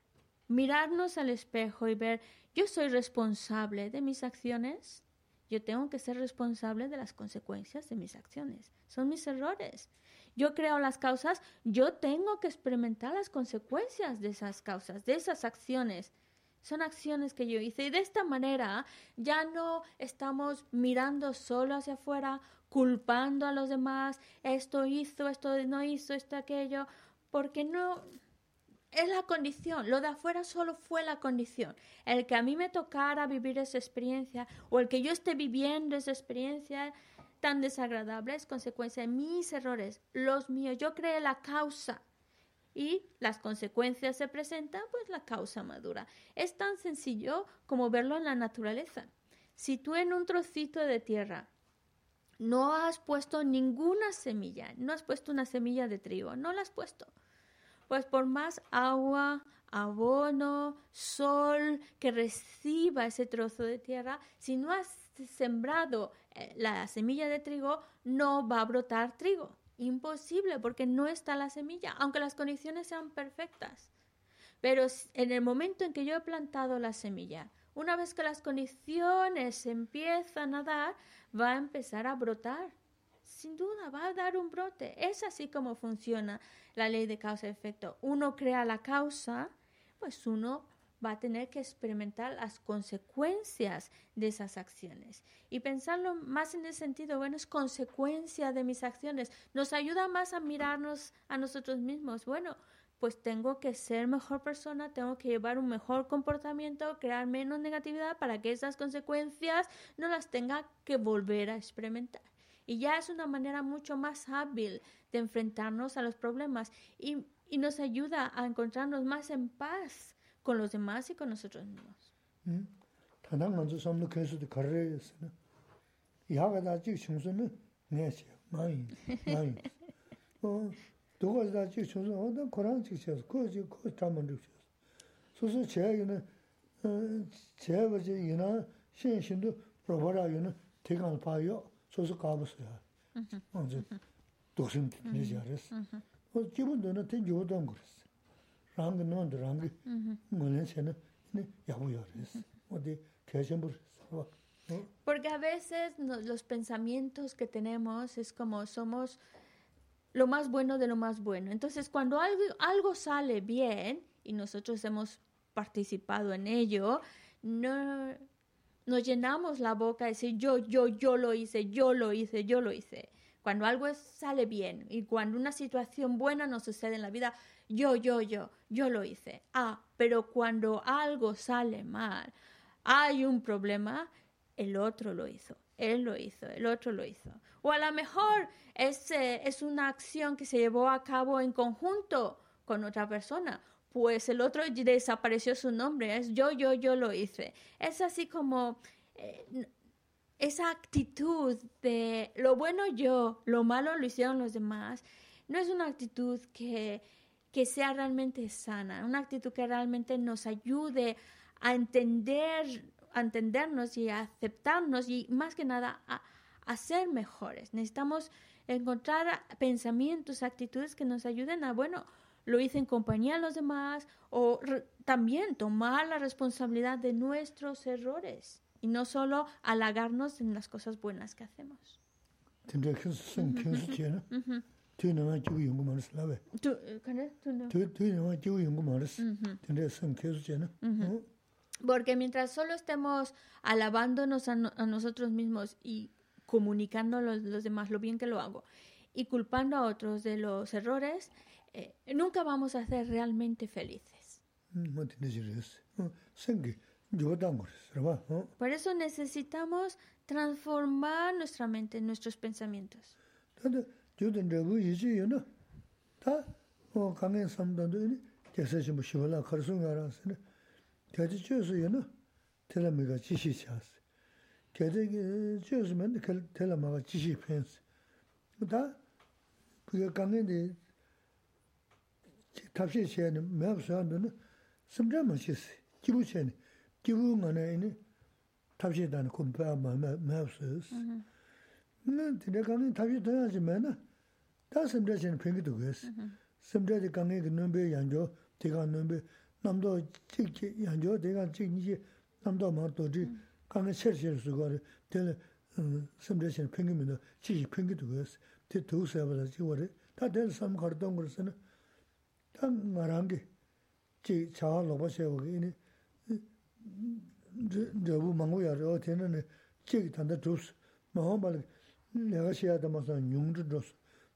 mirarnos al espejo y ver, yo soy responsable de mis acciones yo tengo que ser responsable de las consecuencias de mis acciones. Son mis errores. Yo creo las causas, yo tengo que experimentar las consecuencias de esas causas, de esas acciones. Son acciones que yo hice y de esta manera ya no estamos mirando solo hacia afuera, culpando a los demás, esto hizo, esto no hizo, esto aquello, porque no, es la condición, lo de afuera solo fue la condición. El que a mí me tocara vivir esa experiencia o el que yo esté viviendo esa experiencia tan desagradable es consecuencia de mis errores, los míos. Yo creé la causa y las consecuencias se presentan, pues la causa madura. Es tan sencillo como verlo en la naturaleza. Si tú en un trocito de tierra no has puesto ninguna semilla, no has puesto una semilla de trigo, no la has puesto pues por más agua, abono, sol que reciba ese trozo de tierra, si no has sembrado eh, la semilla de trigo, no va a brotar trigo. Imposible porque no está la semilla, aunque las condiciones sean perfectas. Pero en el momento en que yo he plantado la semilla, una vez que las condiciones empiezan a dar, va a empezar a brotar sin duda va a dar un brote. Es así como funciona la ley de causa y efecto. Uno crea la causa, pues uno va a tener que experimentar las consecuencias de esas acciones. Y pensarlo más en el sentido, bueno, es consecuencia de mis acciones. Nos ayuda más a mirarnos a nosotros mismos. Bueno, pues tengo que ser mejor persona, tengo que llevar un mejor comportamiento, crear menos negatividad para que esas consecuencias no las tenga que volver a experimentar Y ya es una manera mucho más hábil de enfrentarnos a los problemas y, y nos ayuda a encontrarnos más en paz con los demás y con nosotros mismos. 소소 가보세요. 언제 도심 되지야레스. 어 기본도는 된 요도한 거랬어. 랑게 논데 랑게 뭐는 쟤는 네 야부요레스. 어디 대신 Porque a veces los pensamientos que tenemos es como somos lo más bueno de lo más bueno. Entonces, cuando algo, algo sale bien y nosotros hemos participado en ello, no, nos llenamos la boca de decir yo, yo, yo lo hice, yo lo hice, yo lo hice. Cuando algo sale bien y cuando una situación buena nos sucede en la vida, yo, yo, yo, yo lo hice. Ah, pero cuando algo sale mal, hay un problema, el otro lo hizo, él lo hizo, el otro lo hizo. O a lo mejor es, es una acción que se llevó a cabo en conjunto con otra persona, pues el otro desapareció su nombre, es yo, yo, yo lo hice. Es así como eh, esa actitud de lo bueno yo, lo malo lo hicieron los demás, no es una actitud que, que sea realmente sana, una actitud que realmente nos ayude a entender, a entendernos y a aceptarnos y más que nada a, a ser mejores. Necesitamos encontrar pensamientos, actitudes que nos ayuden a, bueno, lo hice en compañía de los demás o también tomar la responsabilidad de nuestros errores y no solo halagarnos en las cosas buenas que hacemos. Porque mientras solo estemos alabándonos a, a nosotros mismos y comunicando a los, los, demás lo bien que lo hago y culpando a otros de los errores, eh, nunca vamos a ser realmente felices. Por eso necesitamos transformar nuestra mente, nuestros pensamientos. 탑시 시에는 매우 사람들은 심지어 멋있어. 기부 시에는 기부 안에 탑시다는 공부가 매우 쓰스. 네, 내가 가는 탑시 돼야지 매나. 다 심지어 시에는 평기도 그랬어. 심지어 강에 그 넘베 양조 대가 넘베 남도 찍기 양조 대가 찍기 남도 말도지 강에 셔셔 수고 될 심지어 시에는 평기면 지지 평기도 그랬어. 대 도서에 받아서 지워래. 다될 삼 걸던 거서는 다 말한게 제 자아 로버세오기. 이니 저부 망고야로 되는 제 단다 조스. 마음발 내가 시야다 무슨 용도 조스.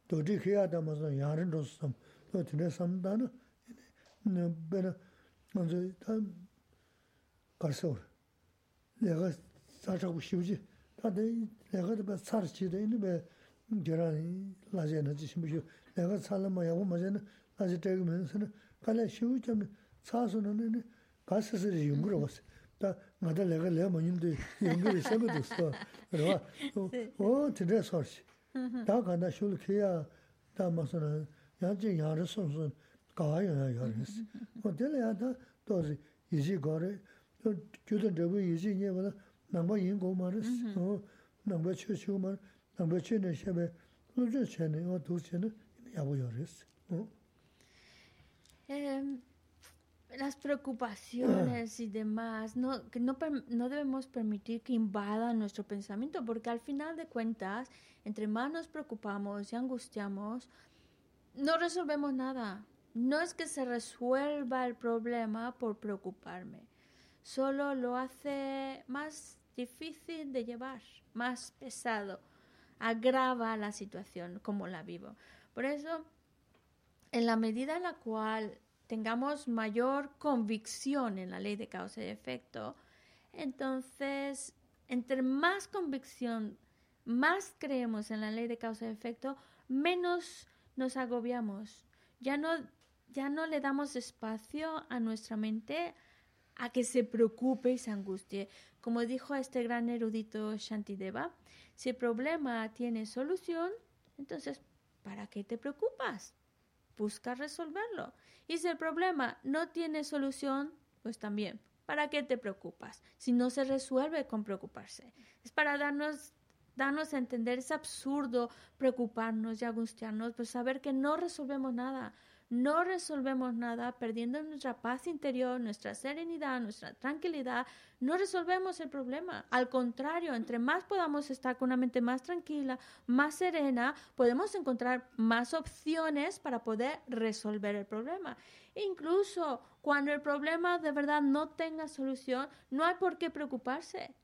도지 해야다 무슨 야른 조스. 또 드네 삼다는 네 베나 먼저 다 가서 내가 사자고 싶지. 다들 내가 봐 사르치데 이니 왜 저런 라제는 지.심이 내가 살면 하고 맞아는 주 되게 면서는 갈래 쉬우 좀 사서는 가스스리 연구를 왔어. 다 나도 내가 내가 뭐인데 연구를 생각도 없어. 그래 어, 진짜 소리. 다 간다 쉬울 키야. 다 무슨 야지 야를 손손 가야 야르스. 어, 될야다 도지 이지 거래. 저 주도 저거 이지 녀보다 남바 인고 말스. 어, 남바 쳐치고 말 남바 쳐네 셔베. 그저 쳐네 어 도치네 야보 야르스. 어. Eh, las preocupaciones y demás, no, que no, no debemos permitir que invadan nuestro pensamiento, porque al final de cuentas, entre más nos preocupamos y angustiamos, no resolvemos nada. No es que se resuelva el problema por preocuparme, solo lo hace más difícil de llevar, más pesado, agrava la situación como la vivo. Por eso, en la medida en la cual tengamos mayor convicción en la ley de causa y efecto, entonces, entre más convicción, más creemos en la ley de causa y efecto, menos nos agobiamos. Ya no, ya no le damos espacio a nuestra mente a que se preocupe y se angustie. Como dijo este gran erudito Shantideva, si el problema tiene solución, entonces, ¿para qué te preocupas? Busca resolverlo. Y si el problema no tiene solución, pues también, ¿para qué te preocupas? Si no se resuelve con preocuparse. Es para darnos, darnos a entender, es absurdo preocuparnos y angustiarnos, pues saber que no resolvemos nada no resolvemos nada, perdiendo nuestra paz interior, nuestra serenidad, nuestra tranquilidad, no resolvemos el problema. Al contrario, entre más podamos estar con una mente más tranquila, más serena, podemos encontrar más opciones para poder resolver el problema. Incluso cuando el problema de verdad no tenga solución, no hay por qué preocuparse.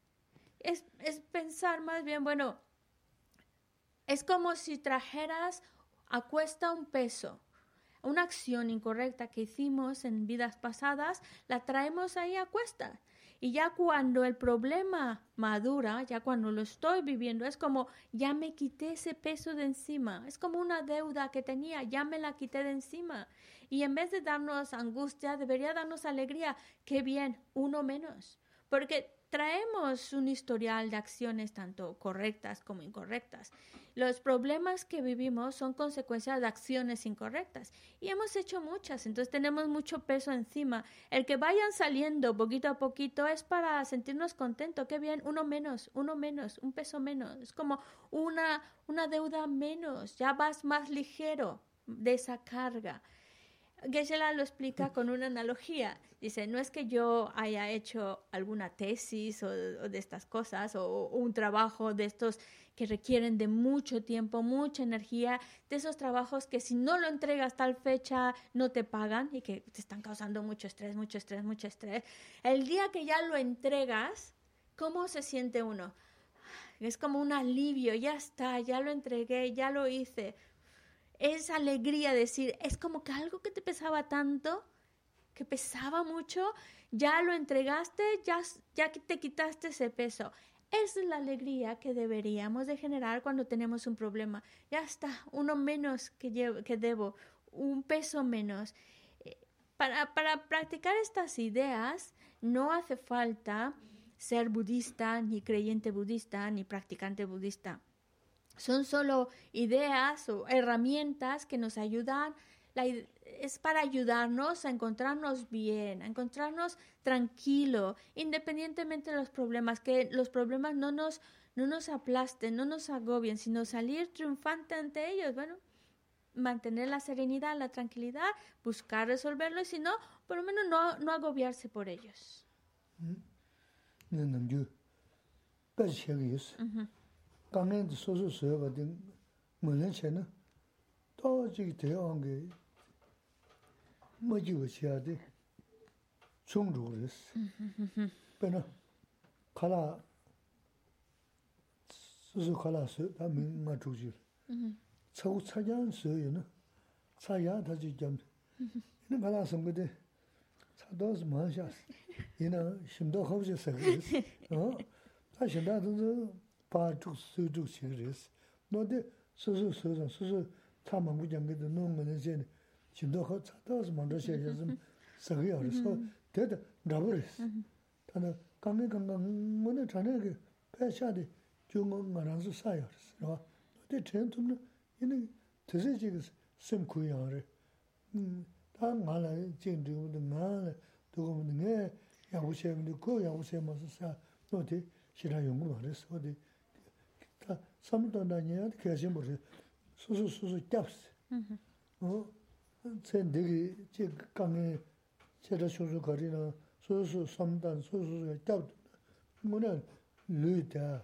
Es, es pensar más bien, bueno, es como si trajeras a cuesta un peso una acción incorrecta que hicimos en vidas pasadas, la traemos ahí a cuesta. Y ya cuando el problema madura, ya cuando lo estoy viviendo, es como ya me quité ese peso de encima. Es como una deuda que tenía, ya me la quité de encima. Y en vez de darnos angustia, debería darnos alegría. Qué bien, uno menos. Porque traemos un historial de acciones tanto correctas como incorrectas. Los problemas que vivimos son consecuencias de acciones incorrectas y hemos hecho muchas, entonces tenemos mucho peso encima. El que vayan saliendo poquito a poquito es para sentirnos contentos. Qué bien, uno menos, uno menos, un peso menos. Es como una, una deuda menos, ya vas más ligero de esa carga. Geshe lo explica con una analogía. Dice, no es que yo haya hecho alguna tesis o, de estas cosas o, un trabajo de estos que requieren de mucho tiempo, mucha energía, de esos trabajos que si no lo entregas tal fecha no te pagan y que te están causando mucho estrés, mucho estrés, mucho estrés. El día que ya lo entregas, ¿cómo se siente uno? Es como un alivio, ya está, ya lo entregué, ya lo hice. Es alegría decir, es como que algo que te pesaba tanto, que pesaba mucho, ya lo entregaste, ya, ya te quitaste ese peso. Esa es la alegría que deberíamos de generar cuando tenemos un problema. Ya está, uno menos que, que debo, un peso menos. Eh, para, para practicar estas ideas no hace falta ser budista, ni creyente budista, ni practicante budista. Son solo ideas o herramientas que nos ayudan la, es para ayudarnos a encontrarnos bien, a encontrarnos tranquilo, independientemente de los problemas, que los problemas no nos, no nos aplasten, no nos agobien, sino salir triunfante ante ellos. Bueno, mantener la serenidad, la tranquilidad, buscar resolverlo y si no, por lo menos no, no agobiarse por ellos. 강행도 소소 소여거든 뭐는 쟤는? 또 지기 대한 게 뭐지 어찌야 돼? 총조르스 배나 칼라 소소 칼라스 다 민마 주지 차고 차jan 소여는 차야 다지 좀 이는 가라 섬거든 차도스 마샤스. 이나 심도 없이 어 다시 나도 paa chuk su chuk shik res. No de su su su zang, su su tsa mangu jangi de no nga nese ne, shindo ka tsa taas manda she ya zang sagi ya res. So teta rabu res. Tanda kange kanga ngu ne chane ke paa sha de jo nga nga rang su sa ya res. No de chen tum na ina tese che ke sem ku ya re. Ta nga la jing dhigo mda nga la dhigo mda nga ya hu she mda ko ya hu she ma su sa. No de shira yungu ma res. No de 삼도 나냐 계신 버리 수수수수 짭스 어 tsen degi che kange che ra shusu kari na su su samdan su su su kyab muna lui ta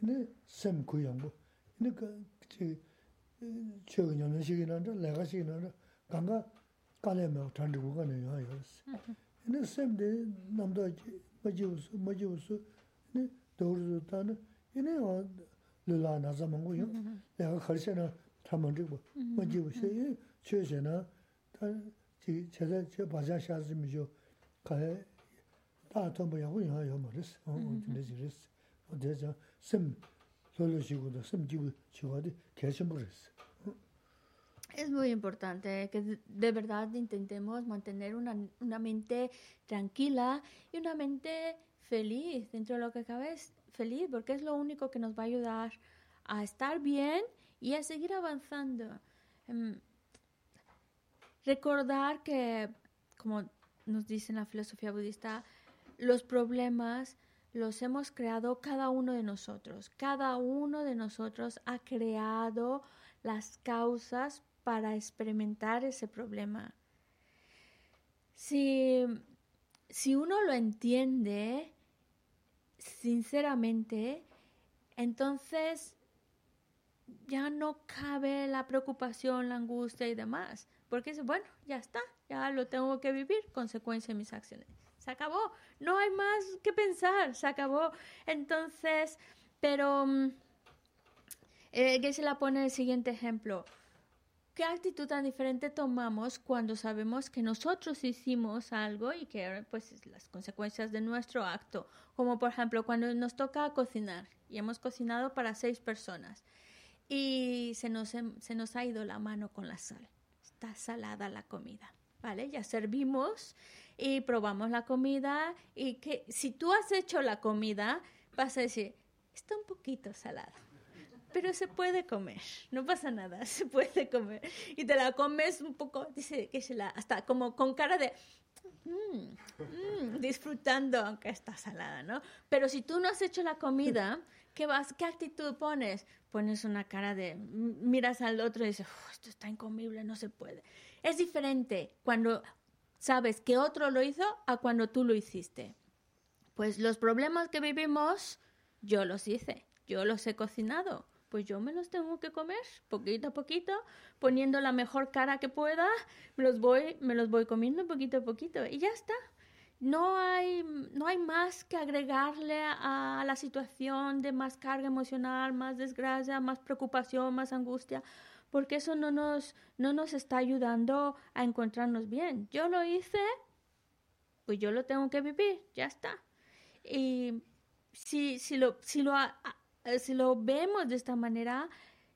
ine sem ku yangbo ine ka che che gu nyamna shigi nanda laga shigi nanda kanga kale ma tandi gu kane ya ya si ine sem de namda ma jibu su ma jibu su ine dogru su ta na ine wa lu la naza mangu yung laga kari se na tamandri gu ma jibu se 최세나 Mm-hmm. Mm-hmm. Mm-hmm. Es muy importante que de verdad intentemos mantener una, una mente tranquila y una mente feliz dentro de lo que cabe feliz, porque es lo único que nos va a ayudar a estar bien y a seguir avanzando. Recordar que, como nos dice en la filosofía budista, los problemas los hemos creado cada uno de nosotros. Cada uno de nosotros ha creado las causas para experimentar ese problema. Si, si uno lo entiende sinceramente, entonces ya no cabe la preocupación, la angustia y demás. Porque es, bueno, ya está, ya lo tengo que vivir, consecuencia de mis acciones. Se acabó, no hay más que pensar, se acabó. Entonces, pero mm, eh, se la pone el siguiente ejemplo. ¿Qué actitud tan diferente tomamos cuando sabemos que nosotros hicimos algo y que pues las consecuencias de nuestro acto? Como por ejemplo cuando nos toca cocinar y hemos cocinado para seis personas y se nos, se nos ha ido la mano con la sal está salada la comida. ¿Vale? Ya servimos y probamos la comida y que si tú has hecho la comida, vas a decir, está un poquito salada, pero se puede comer, no pasa nada, se puede comer. Y te la comes un poco, dice que se la, hasta como con cara de, mm, mm, disfrutando aunque está salada, ¿no? Pero si tú no has hecho la comida, ¿qué, vas, ¿qué actitud pones? Pones una cara de, miras al otro y dices, esto está incomible, no se puede. Es diferente cuando sabes que otro lo hizo a cuando tú lo hiciste. Pues los problemas que vivimos, yo los hice, yo los he cocinado pues yo me los tengo que comer poquito a poquito, poniendo la mejor cara que pueda, me los voy, me los voy comiendo poquito a poquito y ya está. No hay, no hay más que agregarle a la situación de más carga emocional, más desgracia, más preocupación, más angustia, porque eso no nos, no nos está ayudando a encontrarnos bien. Yo lo hice, pues yo lo tengo que vivir, ya está. Y si, si lo, si lo si lo vemos de esta manera,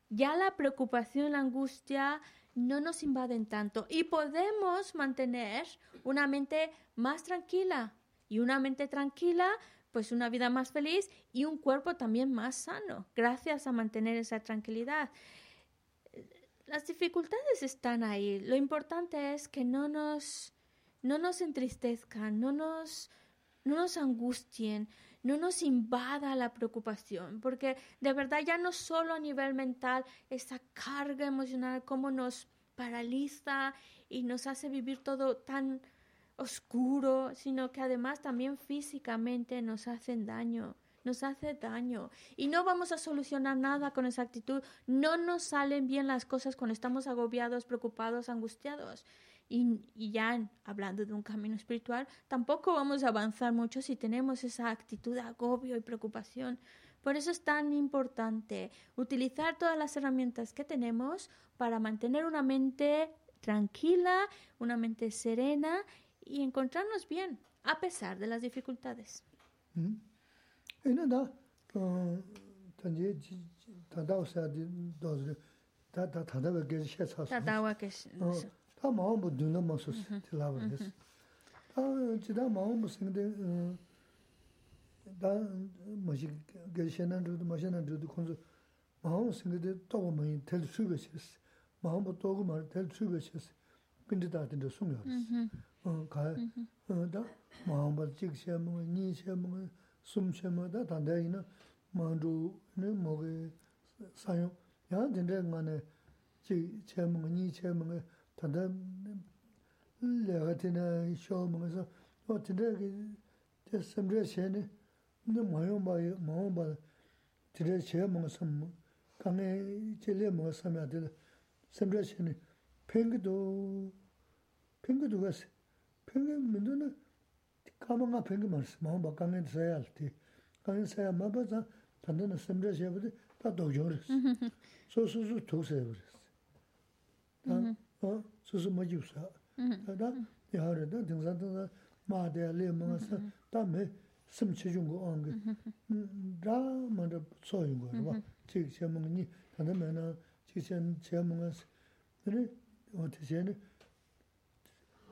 ya la preocupación, la angustia no nos invaden tanto y podemos mantener una mente más tranquila y una mente tranquila, pues una vida más feliz y un cuerpo también más sano, gracias a mantener esa tranquilidad. Las dificultades están ahí. Lo importante es que no nos, no nos entristezcan, no nos, no nos angustien, no nos invada la preocupación, porque de verdad ya no solo a nivel mental, esa carga emocional como nos paraliza y nos hace vivir todo tan oscuro, sino que además también físicamente nos hacen daño nos hace daño y no vamos a solucionar nada con esa actitud. No nos salen bien las cosas cuando estamos agobiados, preocupados, angustiados. Y, ya hablando de un camino espiritual, tampoco vamos a avanzar mucho si tenemos esa actitud de agobio y preocupación. Por eso es tan importante utilizar todas las herramientas que tenemos para mantener una mente tranquila, una mente serena y encontrarnos bien a pesar de las dificultades. 다 마음부 눈나 마서 틀라버스 다 지다 마음부 생데 다 뭐지? 게시는 두도 마시는 두도 콘서 마음 생데 또 많이 될 수가 있어. 마음부 또고 말될 수가 있어. 근데 다 된다 숨겨 어.가다 마음부 직세 뭐 니세 뭐 숨세 뭐다 단다이나 마음도네 뭐게 사용. 야 된다 간에 지 제목 니 제목에 tanda laga tina shao mungasa, o tina ki samdra shayani, nda mayon baya, mayon baya, tina shaya mungasa, kange chile mungasa maya tila, samdra shayani, pengi do, pengi do gasi, pengi mendo na, kama nga pengi marasi, mayon baya, kange saya alti, kange saya maba zang, tanda na samdra shayabadi, ta dojo rasi, so su su to sayabadi rasi. 어 소소 뭐 주사 다다 야를 다 등산도 마대 레몬서 담에 심치 준거 안게 다 먼저 소용 거 봐. 지금 제목이 다음에는 지금 제목은 그래 어떻게는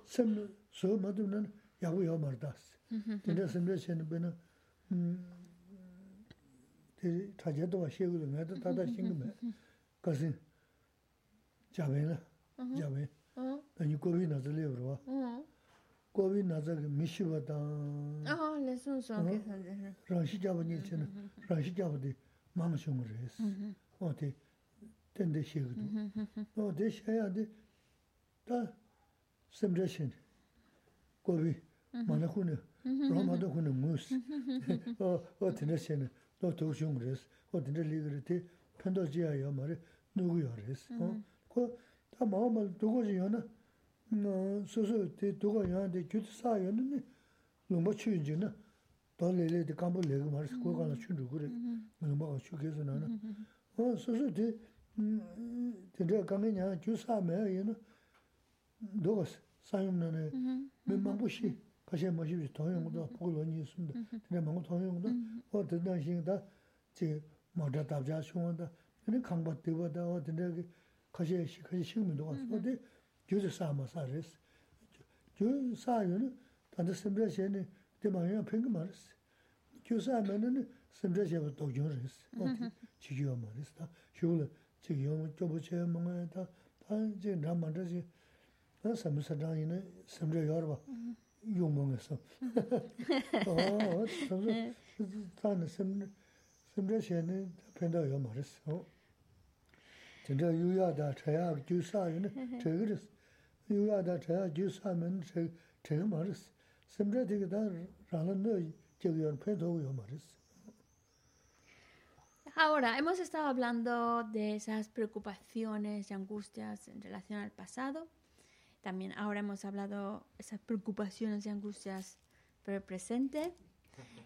심 소마도는 야고요 말다스. 근데 심레시는 배는 음 타제도 와시 yawe, anyi kowi naza lewarwa. Kowi naza ki mishiwa tang. Aha, lesun suwa ke sanze. Rangshi jaba nye chena, rangshi jaba di mama shunga res. O te, tende shegadu. O te shaya di, ta semre shen, kowi, mana khune, ramada khune ngus. O tende shen, do tog shunga res. O tende ligari te, pendo jiya ya mara, nugu ya res. Ko, 다 마음을 두고지 요는 소소 대 두고 요한데 규트사 요는 너무 추인지는 돌레레데 감보 레고 말스 고가나 추르 그래. 너무 추게서 나는. 어 소소 대 대저 강이냐 주사매 요는 도스 사용나네. 멤버부시 가셔 뭐지 도용도 보고로니 있습니다. 근데 뭔가 도용도 어 된다신다. 제 뭐다 답자 근데 강받대보다 어 된다게 kashi kashi shikmido wasu, mm-hmm. di gyuzi saama saa resi. Gyuzi saa yoni, tanda simra sheni, di maa yoni pingi maa resi. Gyuzi saa meni ni simra sheba dokyon resi, mm-hmm. oti chigiyo maa resi. Ta shukula chigiyo maa, chobo chaya maa, ta zi nraa maa resi, ta sami sadraa yoni simra yorwa, mm-hmm. yung maa ngasa. Oo, oh, oh, ta simra sheni pinda yo maa resi. Oh. 진짜 유야다 차야 주사는 저기를 유야다 차야 주사면 저 제가 말했어. 심지어 되게 다 라는 너 저기 옆에도 요 말했어. Ahora, hemos estado hablando de esas preocupaciones y angustias en relación al pasado. También ahora hemos hablado de esas preocupaciones y angustias por el presente.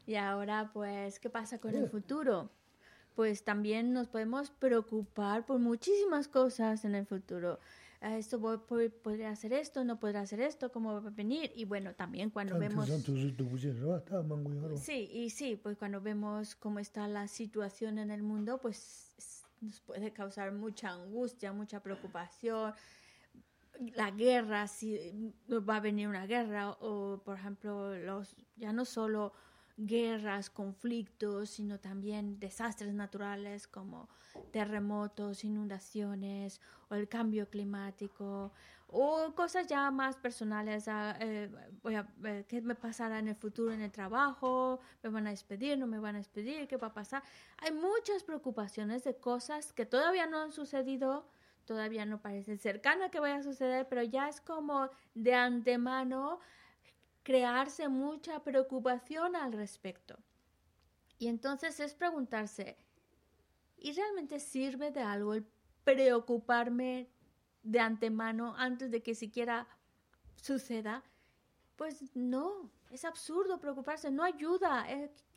Y ahora, pues, ¿qué pasa con el futuro? Pues también nos podemos preocupar por muchísimas cosas en el futuro. Ah, esto podría hacer esto, no podrá hacer esto, cómo va a venir. Y bueno, también cuando vemos... Sí, y sí, pues cuando vemos cómo está la situación en el mundo, pues nos puede causar mucha angustia, mucha preocupación. La guerra, si va a venir una guerra, o por ejemplo, los ya no solo guerras, conflictos, sino también desastres naturales como terremotos, inundaciones o el cambio climático o cosas ya más personales, ah, eh, voy a ver qué me pasará en el futuro en el trabajo, me van a despedir, no me van a despedir, qué va a pasar. Hay muchas preocupaciones de cosas que todavía no han sucedido, todavía no parece cercana que vaya a suceder, pero ya es como de antemano crearse mucha preocupación al respecto. Y entonces es preguntarse, ¿y realmente sirve de algo el preocuparme de antemano antes de que siquiera suceda? Pues no, es absurdo preocuparse, no ayuda.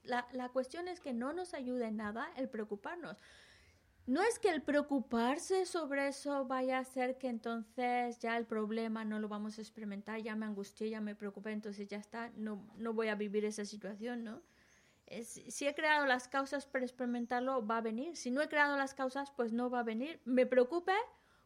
la, la cuestión es que no nos ayuda en nada el preocuparnos no es que el preocuparse sobre eso vaya a hacer que entonces ya el problema no lo vamos a experimentar, ya me angustié, ya me preocupé, entonces ya está, no, no voy a vivir esa situación, ¿no? si he creado las causas para experimentarlo, va a venir. Si no he creado las causas, pues no va a venir. Me preocupe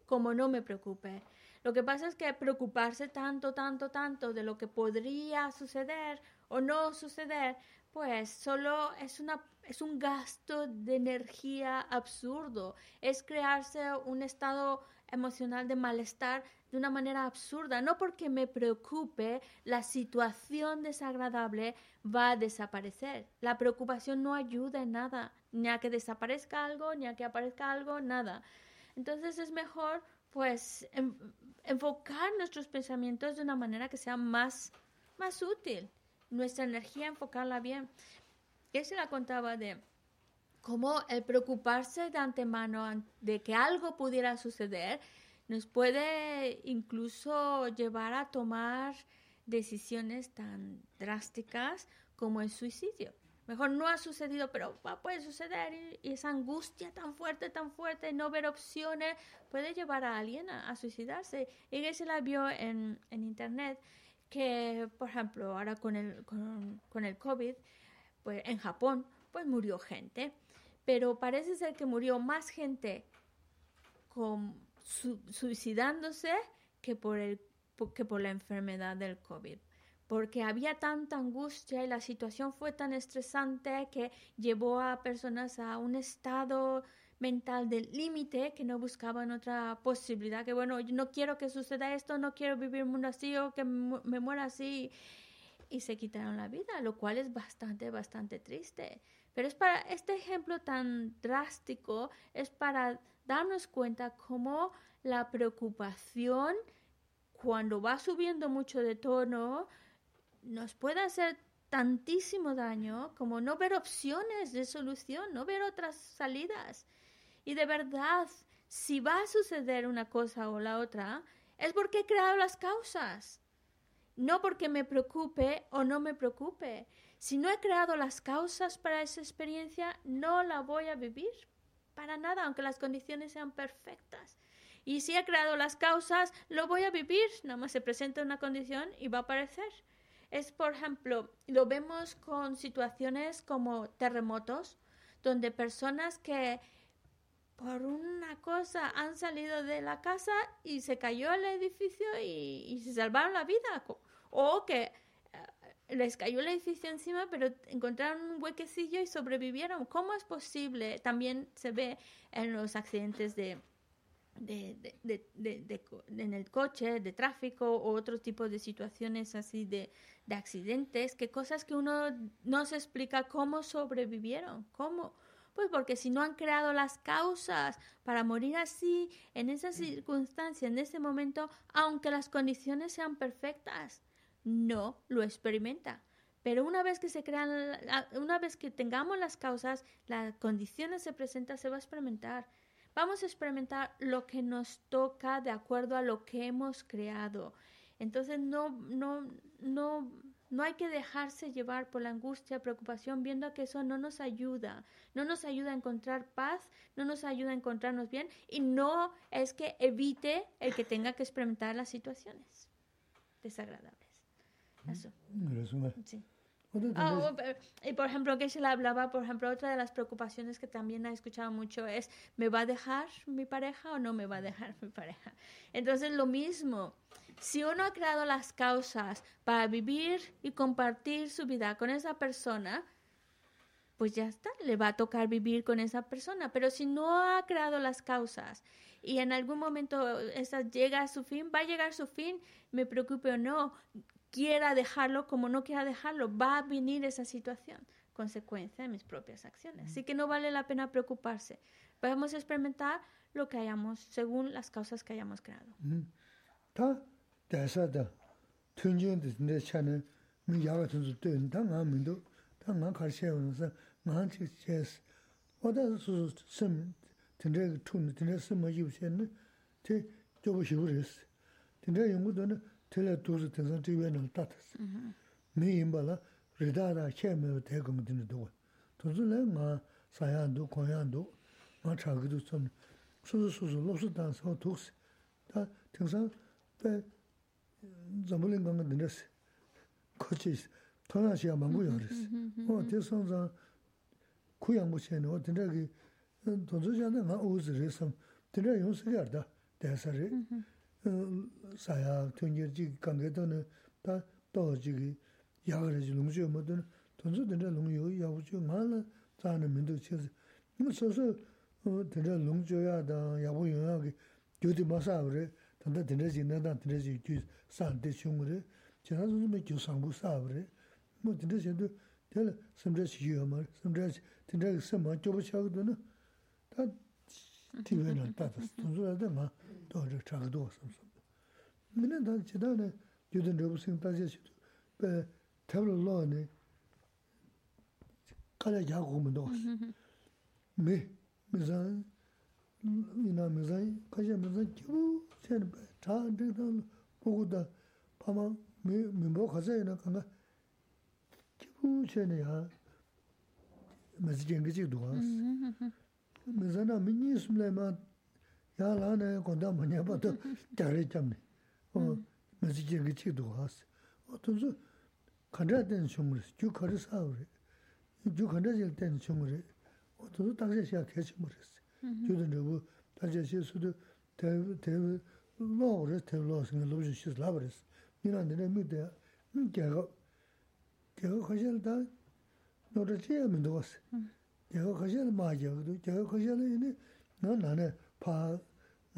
como no me preocupe. Lo que pasa es que preocuparse tanto, tanto, tanto de lo que podría suceder o no suceder, pues solo es, una, es un gasto de energía absurdo, es crearse un estado emocional de malestar de una manera absurda, no porque me preocupe, la situación desagradable va a desaparecer. La preocupación no ayuda en nada, ni a que desaparezca algo, ni a que aparezca algo, nada. Entonces es mejor pues enfocar nuestros pensamientos de una manera que sea más, más útil nuestra energía, enfocarla bien. Se la contaba de cómo el preocuparse de antemano de que algo pudiera suceder nos puede incluso llevar a tomar decisiones tan drásticas como el suicidio. Mejor no ha sucedido, pero puede suceder y, esa angustia tan fuerte, tan fuerte, no ver opciones, puede llevar a alguien a, suicidarse. Y se la vio en, en internet que, por ejemplo, ahora con el, con, el COVID, pues en Japón, pues murió gente, pero parece ser que murió más gente suicidándose que por, el, que por la enfermedad del COVID porque había tanta angustia y la situación fue tan estresante que llevó a personas a un estado mental del límite que no buscaban otra posibilidad, que bueno, yo no quiero que suceda esto, no quiero vivir un mundo así o que me muera así. Y se quitaron la vida, lo cual es bastante, bastante triste. Pero es para este ejemplo tan drástico, es para darnos cuenta cómo la preocupación, cuando va subiendo mucho de tono, nos puede hacer tantísimo daño como no ver opciones de solución, no ver otras salidas. Y de verdad, si va a suceder una cosa o la otra, es porque he creado las causas. No porque me preocupe o no me preocupe. Si no he creado las causas para esa experiencia, no la voy a vivir. Para nada, aunque las condiciones sean perfectas. Y si he creado las causas, lo voy a vivir. Nada más se presenta una condición y va a aparecer. Es, por ejemplo, lo vemos con situaciones como terremotos, donde personas que por una cosa han salido de la casa y se cayó el edificio y, se salvaron la vida. O que eh, les cayó el edificio encima, pero encontraron un huequecillo y sobrevivieron. ¿Cómo es posible? También se ve en los accidentes de, en el coche, de tráfico o otro tipo de situaciones así de, de accidentes, que cosas que uno no se explica cómo sobrevivieron, cómo pues porque si no han creado las causas para morir así, en esa circunstancia, en ese momento, aunque las condiciones sean perfectas, no lo experimenta. Pero una vez que se crean, una vez que tengamos las causas, las condiciones se presentan, se va a experimentar. Vamos a experimentar lo que nos toca de acuerdo a lo que hemos creado. Entonces no, no, no no hay que dejarse llevar por la angustia, preocupación, viendo que eso no nos ayuda, no nos ayuda a encontrar paz, no nos ayuda a encontrarnos bien y no es que evite el que tenga que experimentar las situaciones desagradables. Eso. Sí. Ah, y por ejemplo, que se le hablaba, por ejemplo, otra de las preocupaciones que también ha escuchado mucho es, ¿me va a dejar mi pareja o no me va a dejar mi pareja? Entonces, lo mismo, si uno ha creado las causas para vivir y compartir su vida con esa persona, pues ya está, le va a tocar vivir con esa persona. Pero si no ha creado las causas y en algún momento esa llega a su fin, va a llegar a su fin, me preocupe o no, quiera dejarlo como no quiera dejarlo, va a venir esa situación, consecuencia de mis propias acciones. Así que no vale la pena preocuparse. Vamos a experimentar lo que hayamos, según las causas que hayamos creado. tila tuzi tinsan tiwe nang tatas. Mi imba la ridara xe mewa tega mdini duwa. Tuzi la nga sayandu, konyandu, nga chagidu tsum, suzu suzu lopsu dan sawa tuksi. Ta tinsan pe zambulin ganga dindas, kochi isi, tona xia mangu yorisi. O ti san zang kuyangu xe o tinda ki, tuzi xia nga uzi risam, tinda yung sigar da, desa ri. 사야 튕겨지 관계도는 다 떨어지기 야그러지 농주 뭐든 돈주 된다 농요 야우주 말라 자는 민도 쳐서 뭐 서서 된다 농주야다 야부 영하게 교디 마사 그래 단다 된다 진다 된다 지 산대 충그래 제가 좀 교상부 사 그래 뭐 된다 제도 될 섬제시 유머 섬제시 된다 섬마 좁으셔거든 다 티베는 다 돈주라다 마 dōzhī chāgdō sōmsō. Mīnā tā chidā nā yudhīn rōbu sīng tāsī shidō, bē tabla lō nē kālā yā gu mō dōs. Mē, mē zāng, mīnā mē zāng, kāshā mē zāng kīwō chēn bē, chā dhīg tā mō gu tā, pā mā mē mē mō khasā yā nā kāngā kīwō chēn yā mē zī jēng kī chīg dō gās. Mē zāng nā mē nī sūm lē mā yaa laa naa gondaa manyaa bataa dhari chamni, masi jengi chik dhuwaasi. Tunzu khandraa teni chumrisi, juu khari saawari, juu khandraa chik teni chumri, tunzu taksha shaa kaya chumrisi. Juu tani rabu taksha shaa sudu tevi loo risi, tevi loo singa lubshin shis lab risi. Minaa nina mi dhaya, mi gyaga, gyaga khashaa daa nora chiyaa mi dhuwaasi. Gyaga khashaa maa gyaga, gyaga khashaa naa naa paa 실수도 대 대. lō rē, tē lō sēngē lō shī shīs lā bā rē sē. Mī rā ndē mī tē, mī kē gā, kē gā khāshē lā tā, nō rā chē yā mī ndō sē. Kē gā khāshē lā mā kē gā tō, kē gā khāshē lā yī nē, ngā nā nē,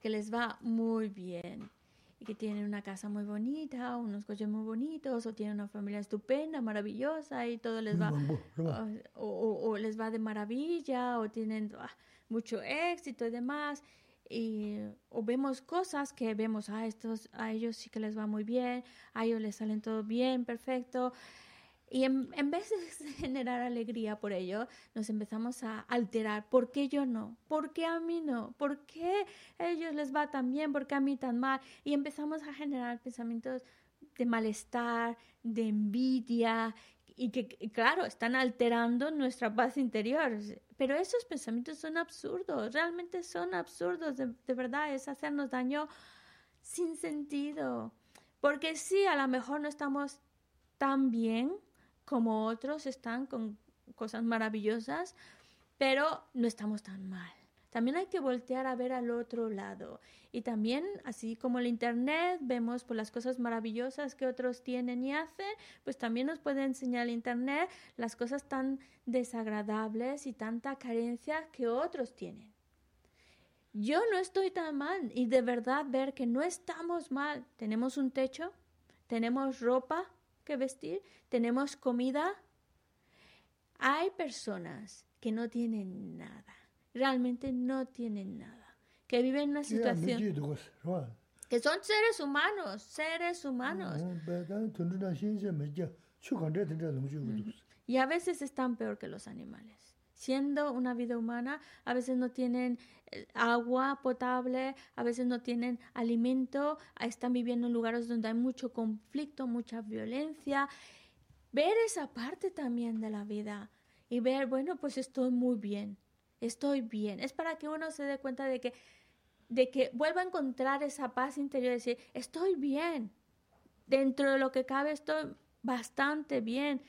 que les va muy bien y que tienen una casa muy bonita, unos coches muy bonitos, o tienen una familia estupenda, maravillosa y todo les va, o, les va de maravilla, o tienen ah, mucho éxito y demás y, o vemos cosas que vemos, a, estos, a ellos sí que les va muy bien, a ellos les salen todo bien, perfecto. Y en, vez de generar alegría por ello, nos empezamos a alterar. ¿Por qué yo no? ¿Por qué a mí no? ¿Por qué a ellos les va tan bien? ¿Por qué a mí tan mal? Y empezamos a generar pensamientos de malestar, de envidia, y que, claro, están alterando nuestra paz interior. Pero esos pensamientos son absurdos, realmente son absurdos, de, de verdad, es hacernos daño sin sentido. Porque sí, a lo mejor no estamos tan bien como otros están con cosas maravillosas, pero no estamos tan mal. También hay que voltear a ver al otro lado. Y también, así como el Internet, vemos por las cosas maravillosas que otros tienen y hacen, pues también nos puede enseñar el Internet las cosas tan desagradables y tanta carencia que otros tienen. Yo no estoy tan mal y de verdad ver que no estamos mal. Tenemos un techo, tenemos ropa, que vestir, tenemos comida. Hay personas que no tienen nada, realmente no tienen nada, que viven en una situación... Que son seres humanos, seres humanos. Y a veces están peor que los animales siendo una vida humana, a veces no tienen eh, agua potable, a veces no tienen alimento, están viviendo en lugares donde hay mucho conflicto, mucha violencia. Ver esa parte también de la vida y ver, bueno, pues estoy muy bien, estoy bien. Es para que uno se dé cuenta de que, de que vuelva a encontrar esa paz interior, decir, estoy bien, dentro de lo que cabe estoy bastante bien,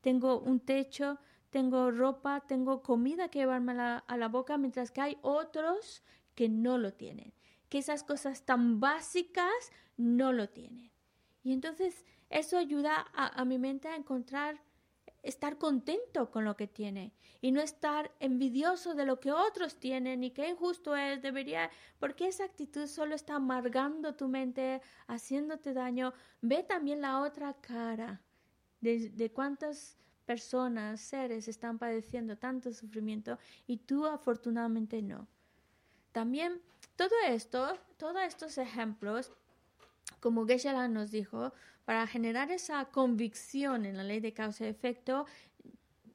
tengo un techo, tengo ropa, tengo comida que llevarme a la, boca, mientras que hay otros que no lo tienen, que esas cosas tan básicas no lo tienen. Y entonces eso ayuda a, a, mi mente a encontrar, estar contento con lo que tiene y no estar envidioso de lo que otros tienen y qué injusto es, debería, porque esa actitud solo está amargando tu mente, haciéndote daño. Ve también la otra cara de, de cuántas personas, seres están padeciendo tanto sufrimiento y tú afortunadamente no. También todo esto, todos estos ejemplos, como geshe nos dijo, para generar esa convicción en la ley de causa y efecto,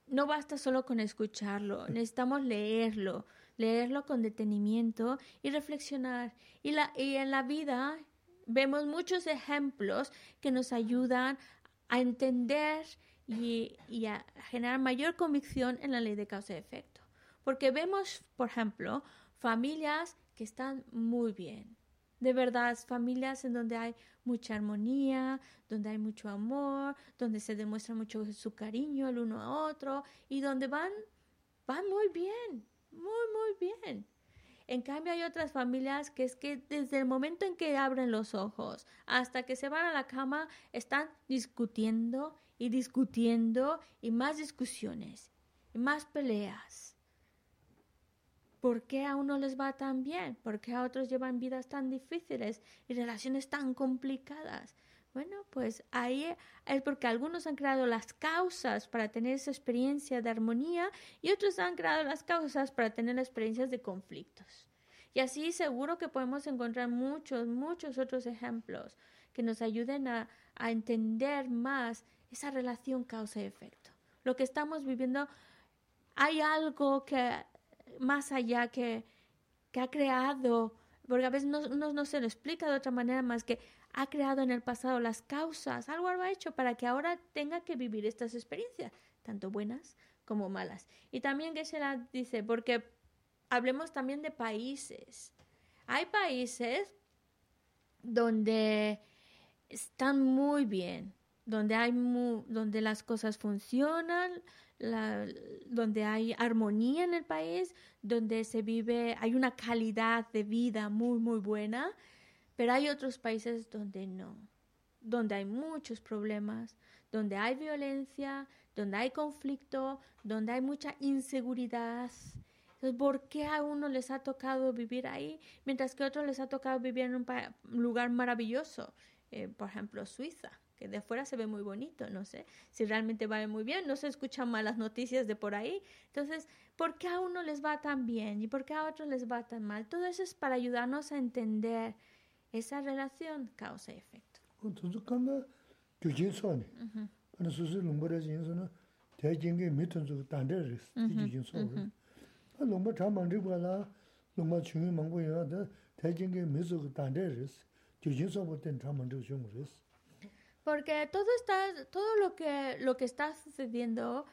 no basta solo con escucharlo, necesitamos leerlo, leerlo con detenimiento y reflexionar. Y, la, y en la vida vemos muchos ejemplos que nos ayudan a entender y, a generar mayor convicción en la ley de causa y efecto. Porque vemos, por ejemplo, familias que están muy bien. De verdad, familias en donde hay mucha armonía, donde hay mucho amor, donde se demuestra mucho su cariño el uno a otro y donde van, van muy bien, muy, muy bien. En cambio hay otras familias que es que desde el momento en que abren los ojos hasta que se van a la cama están discutiendo y discutiendo y más discusiones y más peleas. ¿Por qué a uno les va tan bien? ¿Por qué a otros llevan vidas tan difíciles y relaciones tan complicadas? Bueno, pues ahí es porque algunos han creado las causas para tener esa experiencia de armonía y otros han creado las causas para tener experiencias de conflictos. Y así seguro que podemos encontrar muchos, muchos otros ejemplos que nos ayuden a, a entender más esa relación causa y efecto. Lo que estamos viviendo, hay algo que más allá que, que ha creado, porque a veces no, no, se lo explica de otra manera más que ha creado en el pasado las causas, algo ha hecho para que ahora tenga que vivir estas experiencias, tanto buenas como malas. Y también que se la dice, porque hablemos también de países. Hay países donde están muy bien, donde, hay donde las cosas funcionan, donde hay armonía en el país, donde se vive, hay una calidad de vida muy, muy buena, pero hay otros países donde no, donde hay muchos problemas, donde hay violencia, donde hay conflicto, donde hay mucha inseguridad. Entonces, ¿por qué a uno les ha tocado vivir ahí, mientras que a otros les ha tocado vivir en un lugar maravilloso? Eh, por ejemplo, Suiza que de afuera se ve muy bonito, no sé si realmente va muy bien, no se escuchan malas noticias de por ahí. Entonces, ¿por qué a uno les va tan bien y por qué a otros les va tan mal? Todo eso es para ayudarnos a entender esa relación causa y efecto. ane susu Porque todo está, todo lo que, lo que está sucediendo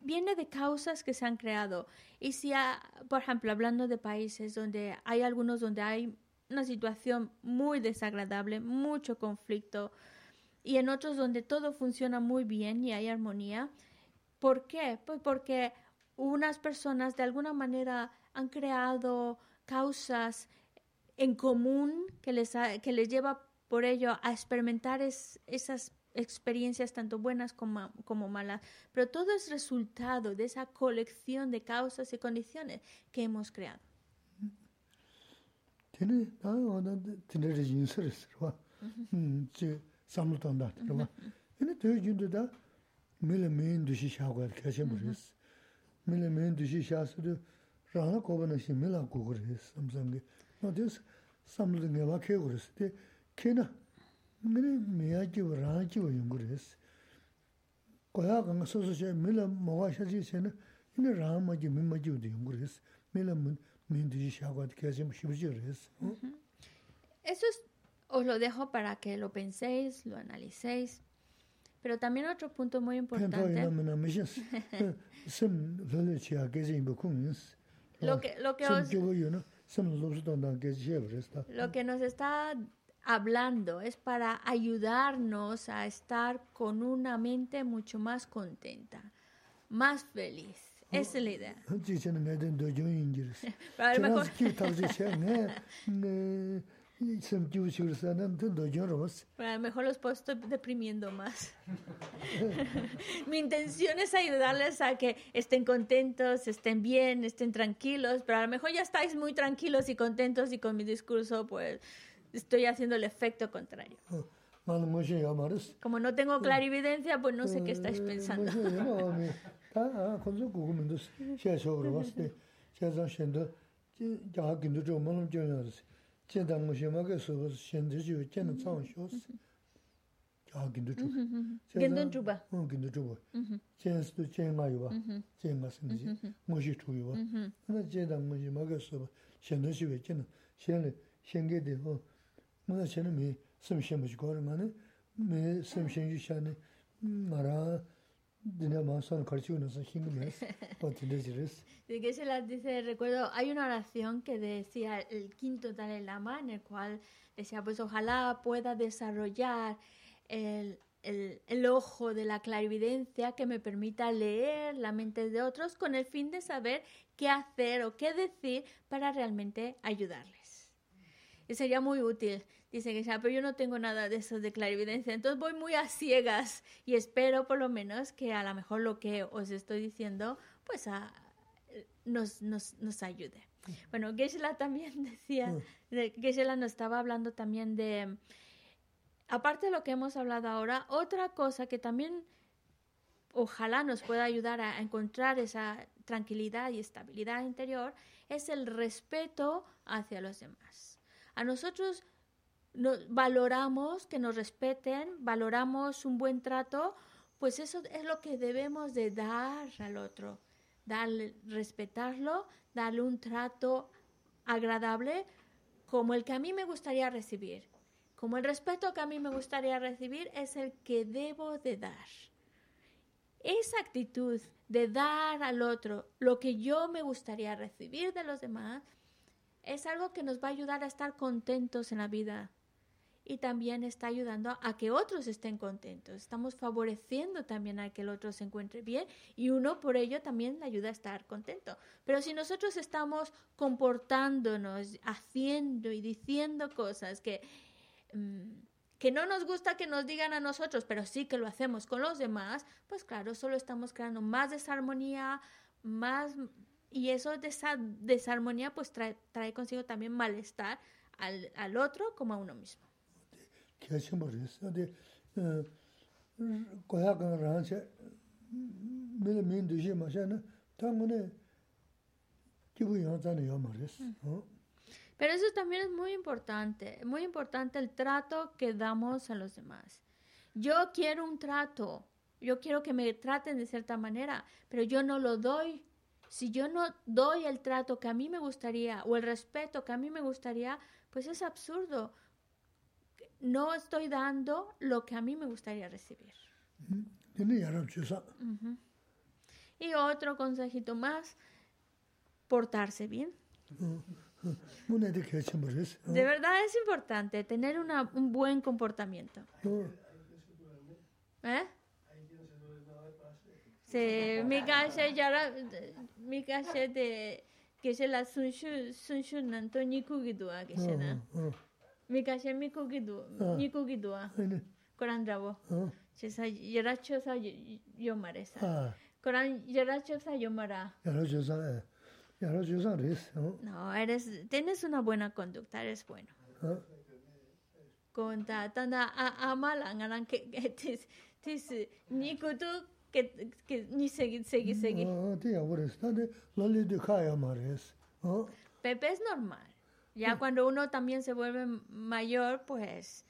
viene de causas que se han creado. Y si, ha- por ejemplo, hablando de países donde hay algunos donde hay una situación muy desagradable, mucho conflicto, y en otros donde todo funciona muy bien y hay armonía, ¿por qué? Pues porque unas personas de alguna manera han creado causas en común que les, ha- que les lleva por ello a experimentar es- esas experiencias tanto buenas como, como malas, pero todo es resultado de esa colección de causas y condiciones que hemos creado. Taa miin dushi shaa kwayar kachin bu shibu jiwa ris. Eso es- os lo dejo para que lo penséis, lo analicéis. Pero también otro punto muy importante, lo que, lo que os. Lo que nos está hablando es para ayudarnos a estar con una mente mucho más contenta, más feliz. Esa es la idea. Pero a lo mejor, pero a lo mejor los puedo estar deprimiendo más. Mi intención es ayudarles a que estén contentos, estén bien, estén tranquilos, pero a lo mejor ya estáis muy tranquilos y contentos y con mi discurso pues estoy haciendo el efecto contrario. Como no tengo clarividencia, pues no sé qué estáis pensando. mōnā chēne mē sēm shēm bachī kōrā ngā nē, mē sēm shēm jī shā nē, ngā rā dīnā mā sōn kārchī wā nā sā xīng mē, pā tīndē jī rēs. De que se las dice, recuerdo, hay una oración que decía el quinto Dalai Lama, en el cual decía, pues ojalá pueda desarrollar el el, el, ojo de la clarividencia que me permita leer la mente de otros con el fin de saber qué hacer o qué decir para realmente ayudarles. Y sería muy útil. Dice que pero yo no tengo nada de eso de clarividencia, entonces voy muy a ciegas y espero por lo menos que a lo mejor lo que os estoy diciendo, pues a, nos, nos, nos ayude. Bueno, Geshe-la también decía, de- Geshe-la nos estaba hablando también de, aparte de lo que hemos hablado ahora, otra cosa que también ojalá nos pueda ayudar a encontrar esa tranquilidad y estabilidad interior es el respeto hacia los demás. A nosotros valoramos que nos respeten, valoramos un buen trato, pues eso es lo que debemos de dar al otro, darle, respetarlo, darle un trato agradable como el que a mí me gustaría recibir. Como el respeto que a mí me gustaría recibir es el que debo de dar. Esa actitud de dar al otro lo que yo me gustaría recibir de los demás es algo que nos va a ayudar a estar contentos en la vida y también está ayudando a que otros estén contentos. Estamos favoreciendo también a que el otro se encuentre bien y uno por ello también le ayuda a estar contento. Pero si nosotros estamos comportándonos, haciendo y diciendo cosas que, mm, que no nos gusta que nos digan a nosotros, pero sí que lo hacemos con los demás, pues claro, solo estamos creando más desarmonía, más... Y eso de esa desarmonía pues trae, trae consigo también malestar al, al otro como a uno mismo. Pero eso también es muy importante, muy importante el trato que damos a los demás. Yo quiero un trato, yo quiero que me traten de cierta manera, pero yo no lo doy. Si yo no doy el trato que a mí me gustaría o el respeto que a mí me gustaría, pues es absurdo, no estoy dando lo que a mí me gustaría recibir. Y otro consejito más, portarse bien. De verdad es importante tener una, un buen comportamiento. ¿Eh? Sí, mi calle ya mi calle de que se la sun shu sun shu nan to ni ku gi dua que se na. Mi calle mi ku gi du ni ku gi dua. Coran bravo. Se sa cho sa yo maresa. Coran yara cho sa yo mara. Yara cho sa no, eres, tienes una buena conducta, eres bueno. Conta, tanda, amala, ngaran que tis, tis, ni kutu, que, que ni segui, segui, segui. No, tía, por eso, loli de kaya mares. Pepe es normal. Ya cuando uno también se vuelve mayor, pues,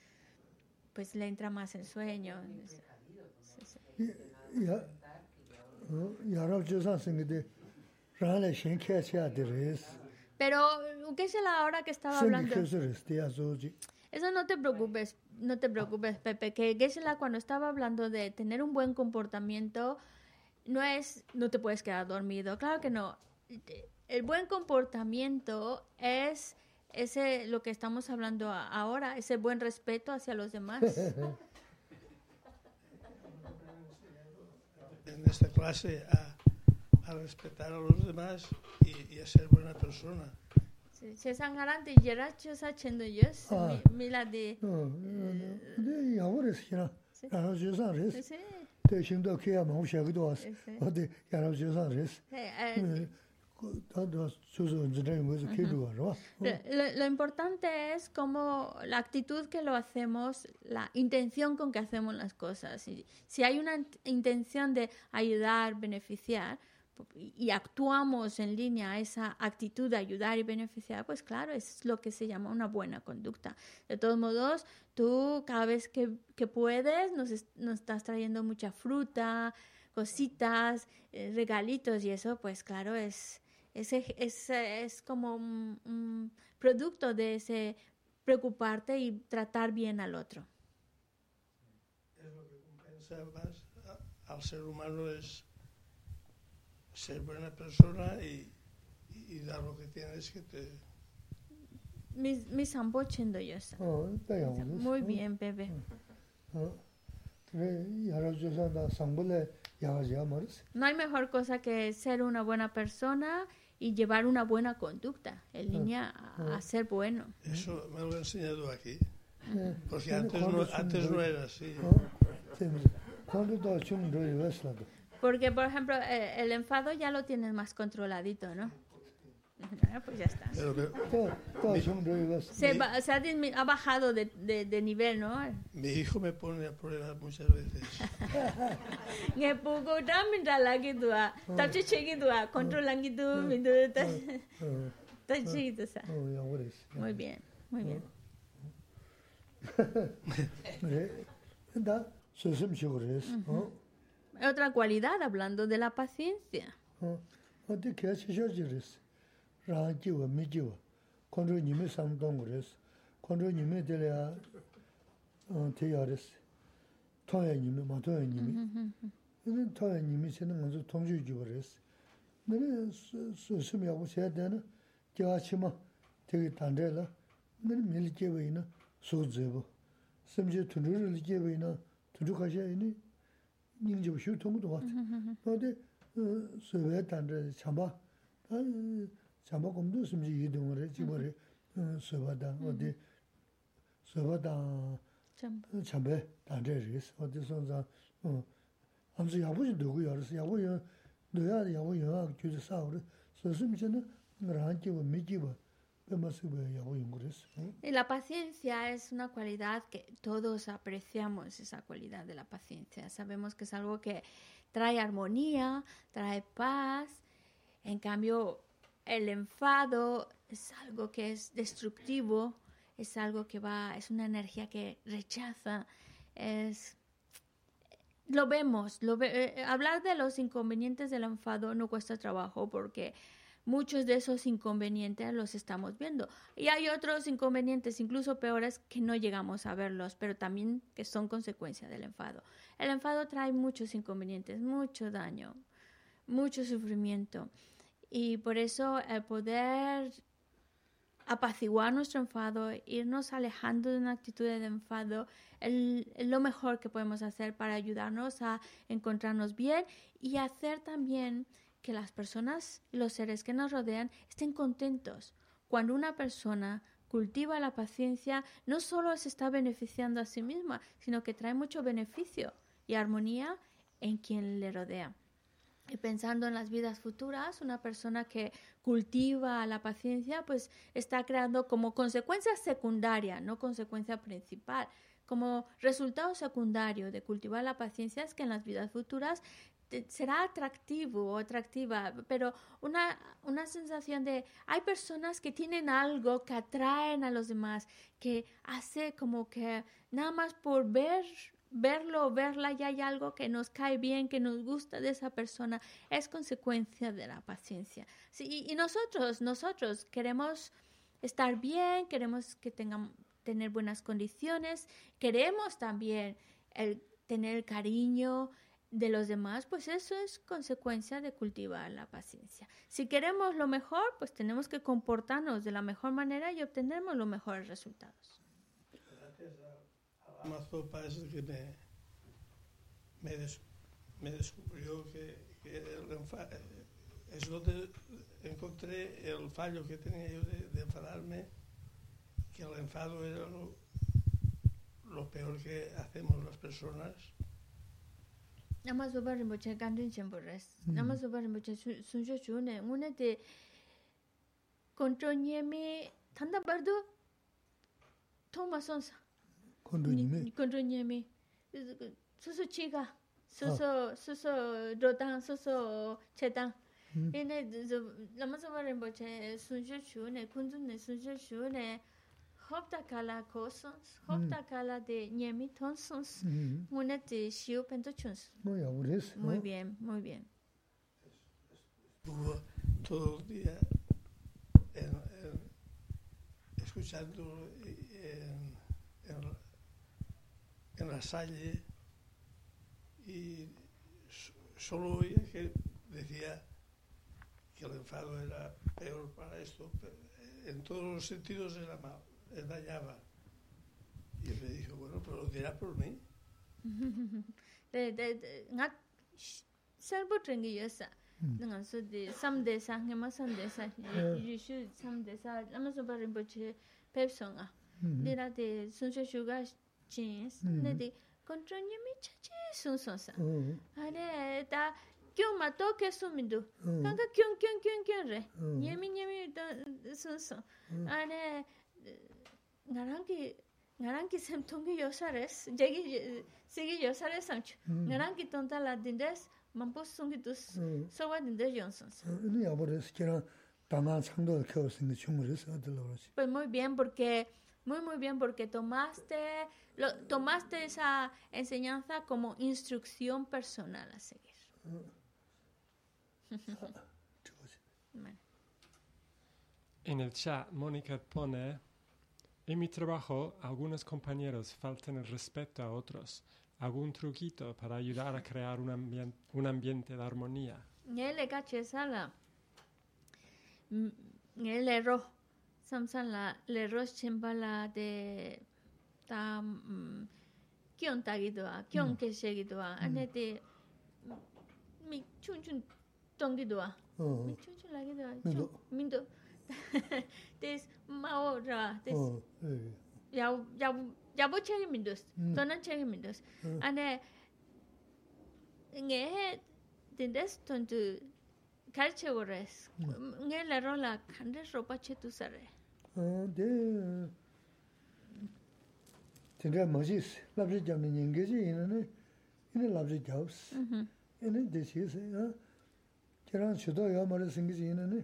pues le entra más el sueño. Pero, ¿qué es la hora que estaba hablando? Eso no te preocupes, no te preocupes, Pepe, que Geshe-la cuando estaba hablando de tener un buen comportamiento, no es, no te puedes quedar dormido, claro que no. El buen comportamiento es ese, lo que estamos hablando ahora, ese buen respeto hacia los demás. En esta clase a respetar a los demás y, y a ser buena persona. 세상하란데 예라쳐 사천도 예스 밀라데 네 야버렸으나 나로 주사레스 대신도 그야 뭐 샤기도 왔어 어디 야로 주사레스 lo importante es como la actitud que lo hacemos, la intención con que hacemos las cosas. Si, si hay una intención de ayudar, beneficiar, y actuamos en línea a esa actitud de ayudar y beneficiar, pues claro, es lo que se llama una buena conducta. De todos modos, tú cada vez que, que puedes nos, nos, estás trayendo mucha fruta, cositas, eh, regalitos y eso, pues claro, es, es, es, es como un, un, producto de ese preocuparte y tratar bien al otro. Es lo que compensa más al ser humano es ser buena persona y, y, dar lo que tienes que te... Mi, mi sambo chendo yo oh, Muy bien, Pepe. No hay mejor cosa que ser una buena persona y llevar una buena conducta en línea a, a ser bueno. Eso me lo he enseñado aquí. Porque antes no, antes no era así. Porque, por ejemplo, eh, el enfado ya lo tienes más controladito, ¿no? Pues ya está. Se, va, se ha, ha, bajado de, de, de, nivel, ¿no? Mi hijo me pone a prueba muchas veces. Nge poco también está la que tú a, tacho cheque tú a, controlan que tú, mi tú, a. Muy bien, muy bien. Da, sosim chigures, ¿no? Otra cualidad, hablando de la paciencia. rāha jiwa, mi jiwa, kondro nime samdongu resi, kondro nime dili ya te ya resi, tōya nime, ma tōya nime. Ini tōya nime sena nganzu tōngshū jiwa resi. Ngani sūsum yabu saya dana, jiwa chima, tegi tanda la, ngani mili jiwa ina sūg zebu. Samji tundru rili jiwa ina, tundru kasha ini, nying jiwa shū tōngu tōgati. Nōde, sūvaya tanda chamba, chāmbā kumdū La paciencia es una cualidad que todos apreciamos, esa cualidad de la paciencia. Sabemos que es algo que trae armonía, trae paz. En cambio, el enfado es algo que es destructivo, es algo que va, es una energía que rechaza, es lo vemos, lo ve- eh, hablar de los inconvenientes del enfado no cuesta trabajo porque muchos de esos inconvenientes los estamos viendo. Y hay otros inconvenientes, incluso peores, que no llegamos a verlos, pero también que son consecuencia del enfado. El enfado trae muchos inconvenientes, mucho daño, mucho sufrimiento. Y por eso el poder apaciguar nuestro enfado, irnos alejando de una actitud de enfado, es lo mejor que podemos hacer para ayudarnos a encontrarnos bien y hacer también que las personas los seres que nos rodean estén contentos. Cuando una persona cultiva la paciencia, no solo se está beneficiando a sí misma, sino que trae mucho beneficio y armonía en quien le rodea. Y pensando en las vidas futuras, una persona que cultiva la paciencia, pues está creando como consecuencia secundaria, no consecuencia principal. Como resultado secundario de cultivar la paciencia es que en las vidas futuras será atractivo o atractiva, pero una, una sensación de hay personas que tienen algo que atraen a los demás, que hace como que nada más por ver verlo o verla ya hay algo que nos cae bien, que nos gusta de esa persona, es consecuencia de la paciencia. Y, y nosotros, nosotros queremos estar bien, queremos que tengan tener buenas condiciones, queremos también el tener el cariño de los demás, pues eso es consecuencia de cultivar la paciencia. Si queremos lo mejor, pues tenemos que comportarnos de la mejor manera y obtenemos los mejores resultados. Mazopa es el que me, me, des- me descubrió que, que el es donde encontré el fallo que tenía yo de, de enfadarme, que el enfado era lo, lo peor que hacemos las personas. Nama soba rinpoche gandun chenpo res. Mm. Nama soba rinpoche sun- sunsho chu ne, ngune de kontro nyemi tanda bardo toma sonsa. Ne, kundu ne sunsho chu ne, hopta kala ko sons, hopta kala de nyemi ton sons. Ngune de shiu pento chuns. no ya ures, Muy ¿no? bien, muy bien. Estuvo todo el día en- en- escuchando en, en, en la salle y so- solo oía que decía que el enfado era peor para esto, pero en todos los sentidos era mal, eh, dañaba. Y él me dijo, bueno, pero lo dirá por mí. de de de nga selbo trengi yosa nga so de sa sa Yeah. yu shu sam de sa lama so barin bo che pep songa de la de sun shu jins na di kontro nyami cha chi sun sun sa ale da kyung ma to ke su mi du kanga kyung kyung kyung kyung re nyami nyami sun sun ale ngarang ki ngarang ki sem tongi yosares jegi segi yosares samchu ngarang ki tonta la dindes mampo sungi dus sowa dindes yonsun sa ni abores kiran tamang changdo ke osin de chumures adelo ro muy bien porque muy, muy bien, porque tomaste, lo, tomaste esa enseñanza como instrucción personal a seguir. En el chat, Mónica pone, en mi trabajo algunos compañeros faltan el respeto a otros. ¿Algún truquito para ayudar a crear un, ambien un ambiente de armonía? Él le caché sala. Él erró. samsan la le ros chimba la de ta kyon ta gi do a kyon ke she gi do a ane de mi chun chun tong gi do a mi chun chun la gi do a min do des ma o ra des ya ya ya bo che gi min dos to na che gi min dos ane nge he den des ton tu kar gores nge la ro la khande ropa che tu sare 어, 네. 진짜 멋있어. 랍지 잡는 연계지 이는 이는 랍지 잡스. 이는 대시세. 어. 저랑 저도 요 말을 생기지 이는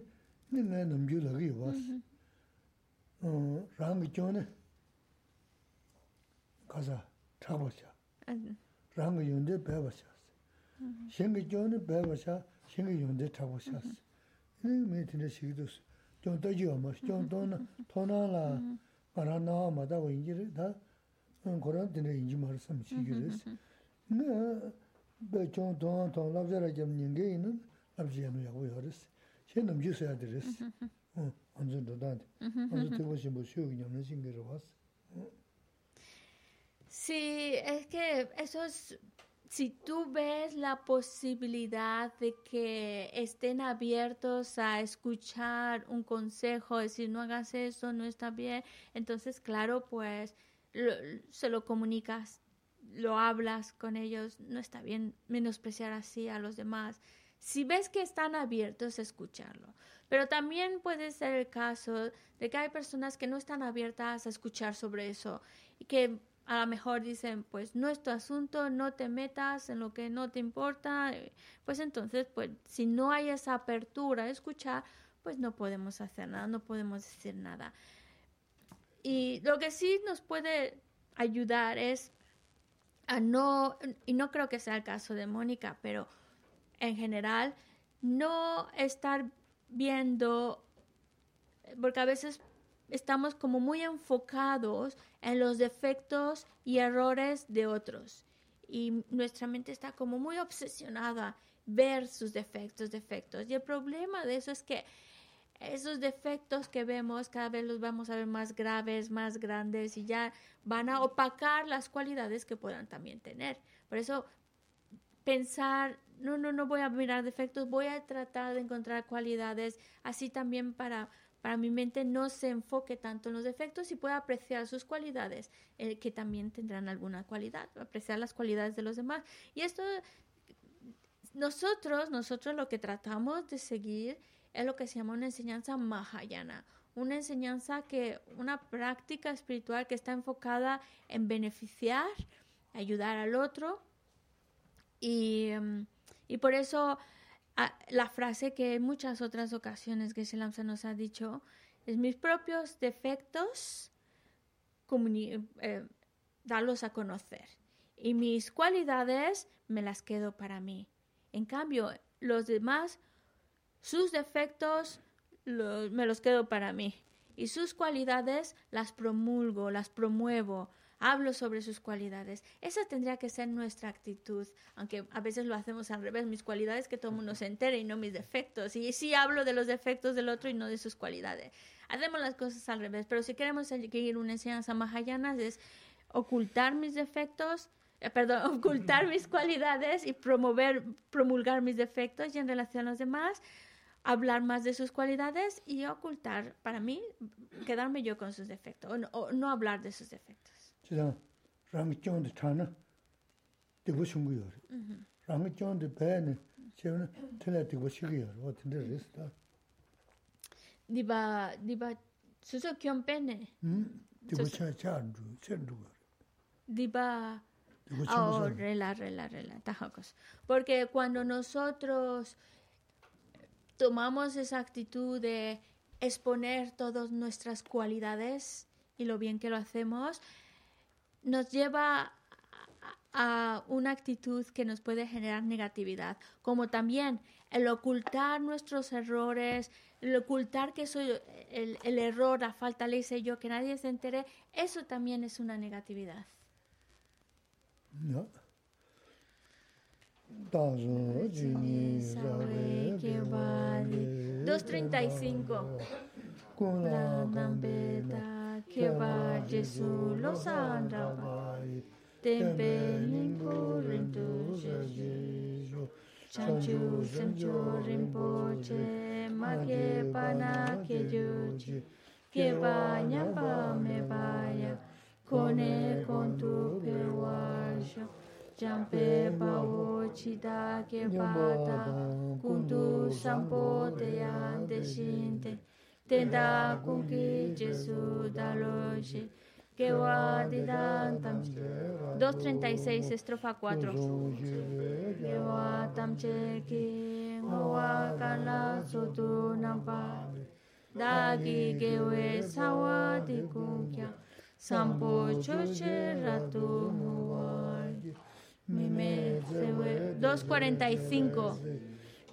내 남주라기 왔어. 어, 랑이 전에 가자. 잡았자. 좀 더지요 뭐 좀돈 돈알아 바라나 마다 인지를 다 그런 데는 인지 말씀 시기를 네 배좀 돈 돈랍자라 좀 인게 있는 랍지야는 하고 요르스 제 넘지 써야 되르스 어 언제 도단 언제 되고 싶어 쉬어 그냥 신경을 봤어. Sí, es que esos si tú ves la posibilidad de que estén abiertos a escuchar un consejo, decir no hagas eso, no está bien, entonces claro, pues se lo comunicas, lo hablas con ellos, no está bien menospreciar así a los demás. Si ves que están abiertos a escucharlo, pero también puede ser el caso de que hay personas que no están abiertas a escuchar sobre eso y que a lo mejor dicen, pues no es tu asunto, no te metas en lo que no te importa, eh, pues entonces, pues si no hay esa apertura a escuchar, pues no podemos hacer nada, no podemos decir nada. Y lo que sí nos puede ayudar es a no, y no creo que sea el caso de Mónica, pero en general, no estar viendo, porque a veces estamos como muy enfocados en los defectos y errores de otros. Y nuestra mente está como muy obsesionada ver sus defectos, defectos. Y el problema de eso es que esos defectos que vemos cada vez los vamos a ver más graves, más grandes y ya van a opacar las cualidades que puedan también tener. Por eso pensar, no, no, no voy a mirar defectos, voy a tratar de encontrar cualidades, así también para, para mi mente no se enfoque tanto en los defectos y pueda apreciar sus cualidades, eh, que también tendrán alguna cualidad, apreciar las cualidades de los demás. Y esto, nosotros, nosotros lo que tratamos de seguir es lo que se llama una enseñanza mahayana, una enseñanza que, una práctica espiritual que está enfocada en beneficiar, ayudar al otro. Y, um, y por eso la frase que en muchas otras ocasiones que nos ha dicho es mis propios defectos eh, darlos a conocer y mis cualidades me las quedo para mí. En cambio, los demás sus defectos me los quedo para mí y sus cualidades las promulgo, las promuevo, hablo sobre sus cualidades. Esa tendría que ser nuestra actitud, aunque a veces lo hacemos al revés, mis cualidades que todo el mundo se entere y no mis defectos. Y sí hablo de los defectos del otro y no de sus cualidades. Hacemos las cosas al revés, pero si queremos seguir una enseñanza mahayana es ocultar mis defectos, eh, perdón, ocultar mis cualidades y promover, promulgar mis defectos y en relación a los demás hablar más de sus cualidades y ocultar, para mí, quedarme yo con sus defectos, o no, o no hablar de sus defectos. 지금 랑 쫑데 차나 되고 싶은 거요. 랑 쫑데 배는 저는 틀에 되고 싶어요. 어떤데 그랬어. Diba, diba, suso kion pene. 음? 되고 차차 안주 챈두 거. Diba, 되고 oh, 싶은 rela, rela, rela, tajacos. Porque cuando nosotros tomamos esa actitud de exponer todas nuestras cualidades y lo bien que lo hacemos, nos lleva a una actitud que nos puede generar negatividad, como también el ocultar nuestros errores, el ocultar que soy el, error, la falta, le hice yo, que nadie se entere, eso también es una negatividad. No. Dos treinta y cinco. Che Keba Jesu Losan Rabai Tempe Limpo Rindu Jesu Chanchu Semcho Rinpoche che Pana che yoci. Che vagna pa Kejuchi Keba Nyapa Mebaya Kone Kontu Pewasho Jampe Pao Chida Kebata Kuntu Sampo Deyante Shinte Shinte Tenda kunki Jesu daloshi. Que didan tam 236 estrofa 4. Que wa tam cheki wa kala sotu nampa. Dagi que we sawa di. Sampo choche ratu muwar. Mime sewe 245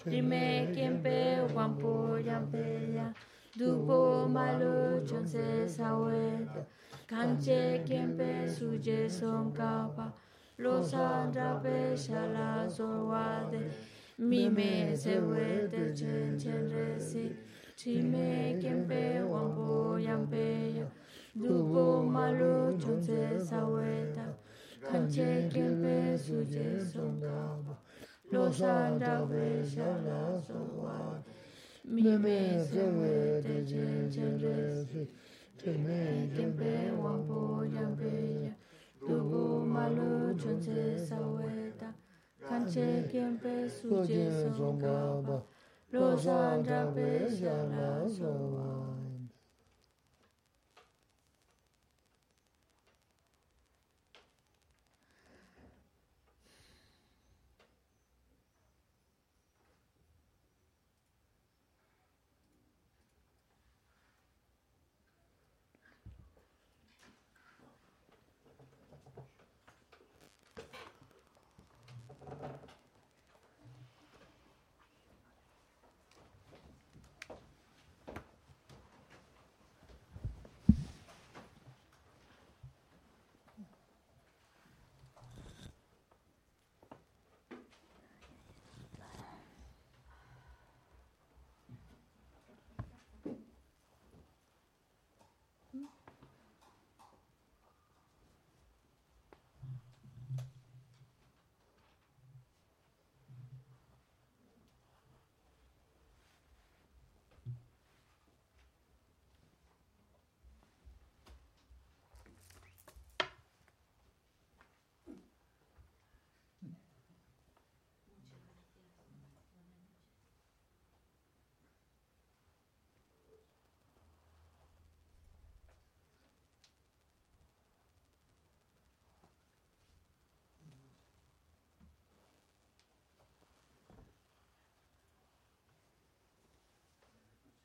Rime kiempe wampo yampe ya Dupo malo chonse saweta Kanche kempe suje son kapa los andra pe shala zorwade Mime sewe te chen chen resi Rime kempe wampo yampe ya Dupo malo chonse saweta Kanche kempe suje son kapa los andra pe shala zorwade mime zewe de jen jen re si teme kempe wampo yampe ya dugu malu chunze sawe ta kanche kempe suje songa ba lo san drape shala sowa